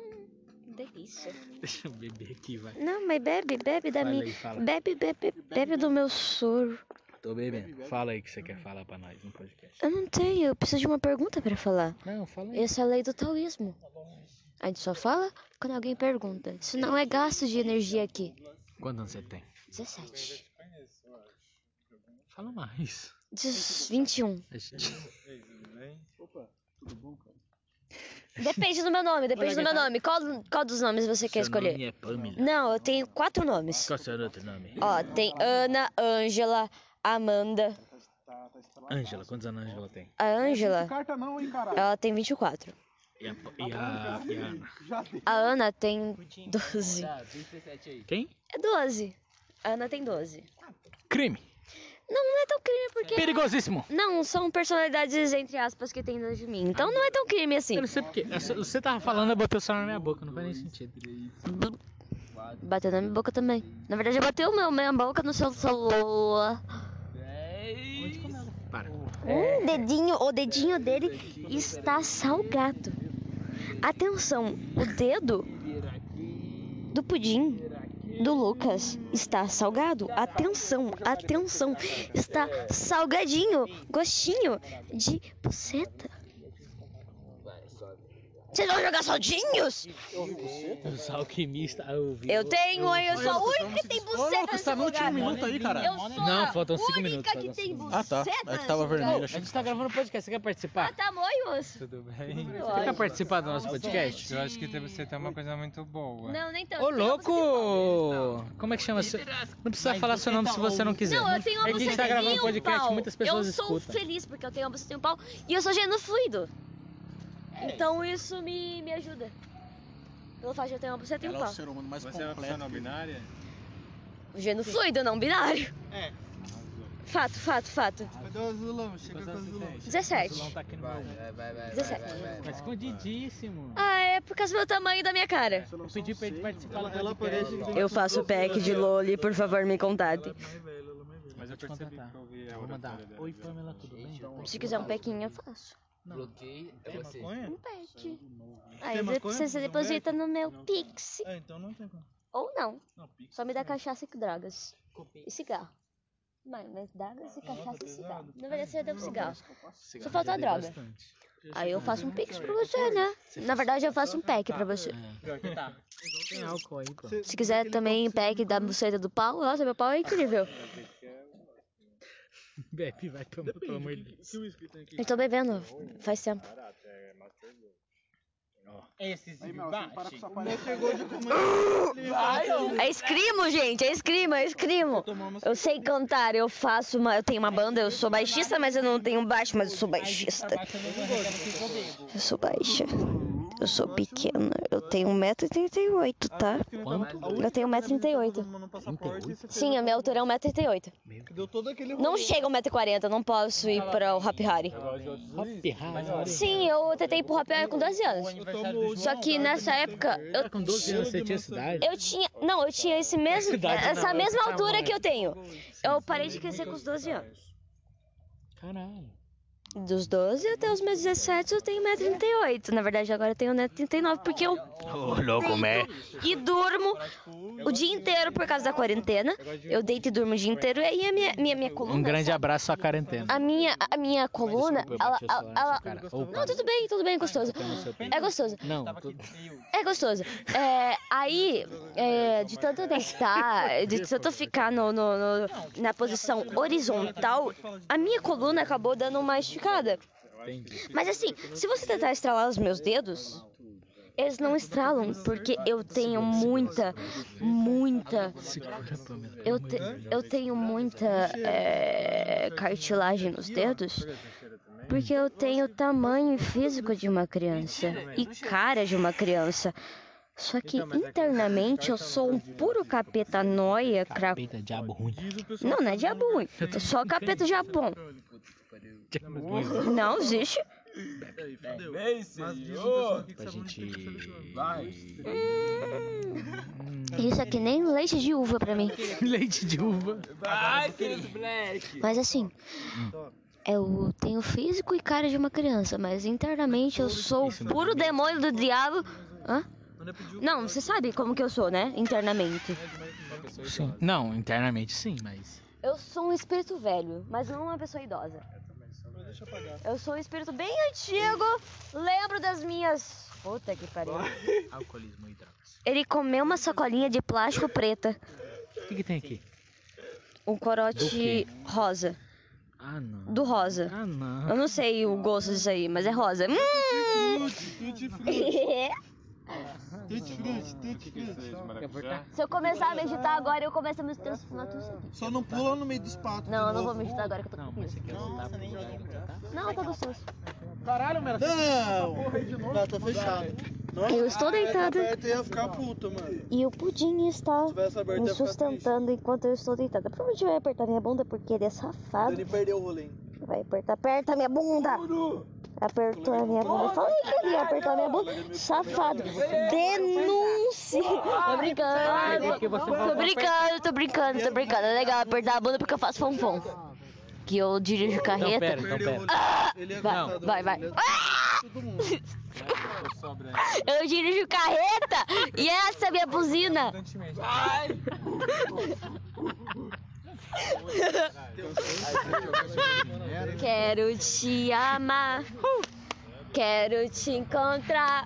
delícia. Deixa eu beber aqui, vai. Não, mas bebe, bebe da Fala minha. aí. Bebe, bebe, bebe do meu soro. Tô bebendo. Fala aí o que você quer falar pra nós no podcast. Eu não tenho, eu preciso de uma pergunta pra falar. Não, fala aí. Essa é a lei do taoísmo. A gente só fala quando alguém pergunta. Isso não é gasto de energia aqui. Quantos anos você tem? 17. Fala mais. Diz 21. A gente- Depende do meu nome, depende do meu nome. Qual, qual dos nomes você quer escolher? nome é Pamela. Não, eu tenho quatro nomes. Qual é o seu outro nome? Ó, tem Ana, Ângela, Amanda. Ângela, quantos anos a Ângela tem? A Ângela, Carta não, hein, caralho. ela tem 24. E a, e a, e a Ana? A Ana tem 12. Tá, 37 aí. Quem? É 12. A Ana tem 12. Crime. Não, não é tão crime porque. Perigosíssimo. Não, são personalidades, entre aspas, que tem dentro de mim. Então não é tão crime assim. Eu não sei porquê. Você tava falando, eu botei o celular na minha boca, não faz nem sentido. Bateu na minha boca também. Na verdade, bateu meu, minha boca no seu celular. Para. Um dedinho, o dedinho dele está salgado. Atenção, o dedo do pudim do Lucas está salgado. Atenção, atenção, está salgadinho, gostinho de buceta. Vocês vão jogar soldinhos? Os alquimistas. Eu, vi. Eu tenho, eu sou a única que tem buceta Lucas, tá no último lugar. minuto aí, cara. Eu sou Não, a faltam cinco única minutos, que tem buceta Ah, tá. É que tava vermelho. A gente tá gravando podcast, você quer participar? Ah, tá bom, moço. Tudo bem? Você quer participar do nosso podcast? Eu acho que ter você tem uma coisa muito boa. Não, nem tanto. Ô, louco! Como é que chama? Não precisa falar seu nome se você não quiser. Não, eu tenho uma É que a gente buceta tá gravando podcast, muitas pessoas Eu sou escutam. feliz porque eu tenho uma buceta e um pau e eu sou gênero fluido. Então isso me, me ajuda. Pelo fato de eu ter uma buceta e um Ela é o pau. ser humano mais Você é uma pessoa completo. não binária? Gênero fluido, não binário. É. Fato, fato, fato. Cadê o azulão? Chega com o azulão. 17. Tá aqui no Vai, meu. vai, vai, vai, 17. vai, vai, Tá vai. escondidíssimo. Ah, é por causa do meu tamanho e da minha cara. Eu pedi pra ele participar Ela, do ela podcast. parece Eu faço pack de Loli, por favor, me contate. É é. Mas eu te percebi contratar. que eu ouvi a Vou mandar. dela. Oi, Pamela, tudo bem? Se quiser um pequinho, eu faço. Bloqueio, é Tem você. maconha? Um. Tem Aí maconha? você, você Não deposita no meu Pix. É, então não tem como. Ou não. Não, Pix. Só me dá cachaça e drogas. E cigarro. Mas, mas drogas e cachaça e cigarro. Na verdade, você deu cigarro. Só falta a droga. Aí eu faço um pix pra você, né? Na verdade, eu faço um pack pra você. Tem álcool aí, pô. Se quiser também pack da buceta do pau, nossa, meu pau é incrível. [laughs] Bebe, vai tomar, pelo amor de Deus. Que whisky tem aqui? Eu tô bebendo faz tempo. Esse se Aí, Mel, você para com essa de. É escrimo, gente, é escrimo, é escrimo. Eu sei cantar, eu faço uma. Eu tenho uma banda, eu sou baixista, mas eu não tenho baixo, mas eu sou baixista. Eu sou baixa. Eu sou pequena. Eu tenho 1,38m, tá? Quanto? Eu tenho 1,38m. No passaporte, você Sim, a minha altura é 1,38m. deu todo aquele Não chega a 1,40m, eu não posso ir para o. Hop Harry. Sim, eu tentei ir pro Hop Harry com 12 anos. Só que nessa época, eu, Com 12 anos você tinha essa idade? eu tinha. Não, eu tinha esse mesmo, essa mesma tá altura que eu tenho. Eu parei de crescer com os 12 anos. Caralho. Dos 12 até os meus 17 eu tenho 1,38m. Na verdade, agora eu tenho 1,39m porque eu louco, né? e durmo o dia inteiro por causa da quarentena. Eu deito e durmo o dia inteiro e aí a minha, minha, minha coluna. Um grande sabe? abraço à quarentena. A minha, a minha coluna, ela. ela. Opa. Não, tudo bem, tudo bem, gostoso. seu peito. É gostoso. Não, É gostoso. É, aí, é, de tanto deitar, de tanto ficar no, no- no- na posição horizontal, a minha coluna acabou dando uma esticada. Entendi. Mas assim, se você tentar estralar os meus dedos, eles não estralam, porque eu tenho muita, muita. Eu, te- eu tenho muita é, cartilagem nos dedos. Porque eu tenho o tamanho físico de uma criança e cara de uma criança. Só que internamente eu sou um puro capeta noia. Cra... Capeta, diabo ruim. Não, não é diabo ruim. Eu sou só capeta Japão. Diabo ruim. Não existe. Aí, fodeu. Bem, Mas diz o pessoal aqui que Pra de gente. Vai. Isso é que nem leite de uva pra mim. [laughs] Leite de uva. Vai, Sirius Black. Mas assim, eu tenho físico e cara de uma criança, mas internamente eu sou o puro demônio do diabo. Hã? Não é pedir o Não, você sabe como que eu sou, né? Internamente. Sim. Não, internamente sim, mas. Eu sou um espírito velho, mas não uma pessoa idosa. Deixa eu apagar. Eu sou um espírito bem antigo. Lembro das minhas. Puta que pariu. [laughs] Alcoolismo e drogas. Ele comeu uma sacolinha de plástico preta. O que, que tem aqui? Um corote rosa. Ah, não. Do rosa. Ah, não. Eu não sei o gosto disso aí, mas é rosa. Hum! [laughs] Tutti frutti, tutti frutti. Se eu começar a meditar agora, eu começo a me transformar tudo isso aqui. Só não pula no meio dos patos. Não, eu não vou meditar agora que eu tô com preguiça. Não, tá gostoso. Caralho, Mera. Não! Não, tá fechado. Nossa, Eu estou deitada. puta, mano. E o pudim está me sustentando enquanto eu estou deitada. Provavelmente vai apertar minha bunda porque ele é safado. Ele perdeu o rolê. Vai apertar, aperta minha bunda! Apertou a minha bunda. Eu falei que ele ia apertar minha bunda. Safado. Denúncia! Tô brincando. Tô brincando, tô brincando, tô brincando. É legal apertar a bunda porque eu faço fonfon. Que eu dirijo carreta. pera, então pera. Ah! Ele é Vai, vai, vai. é Ah! mundo. [laughs] Eu dirijo carreta e essa é a minha buzina. [laughs] Quero te amar. Quero te encontrar.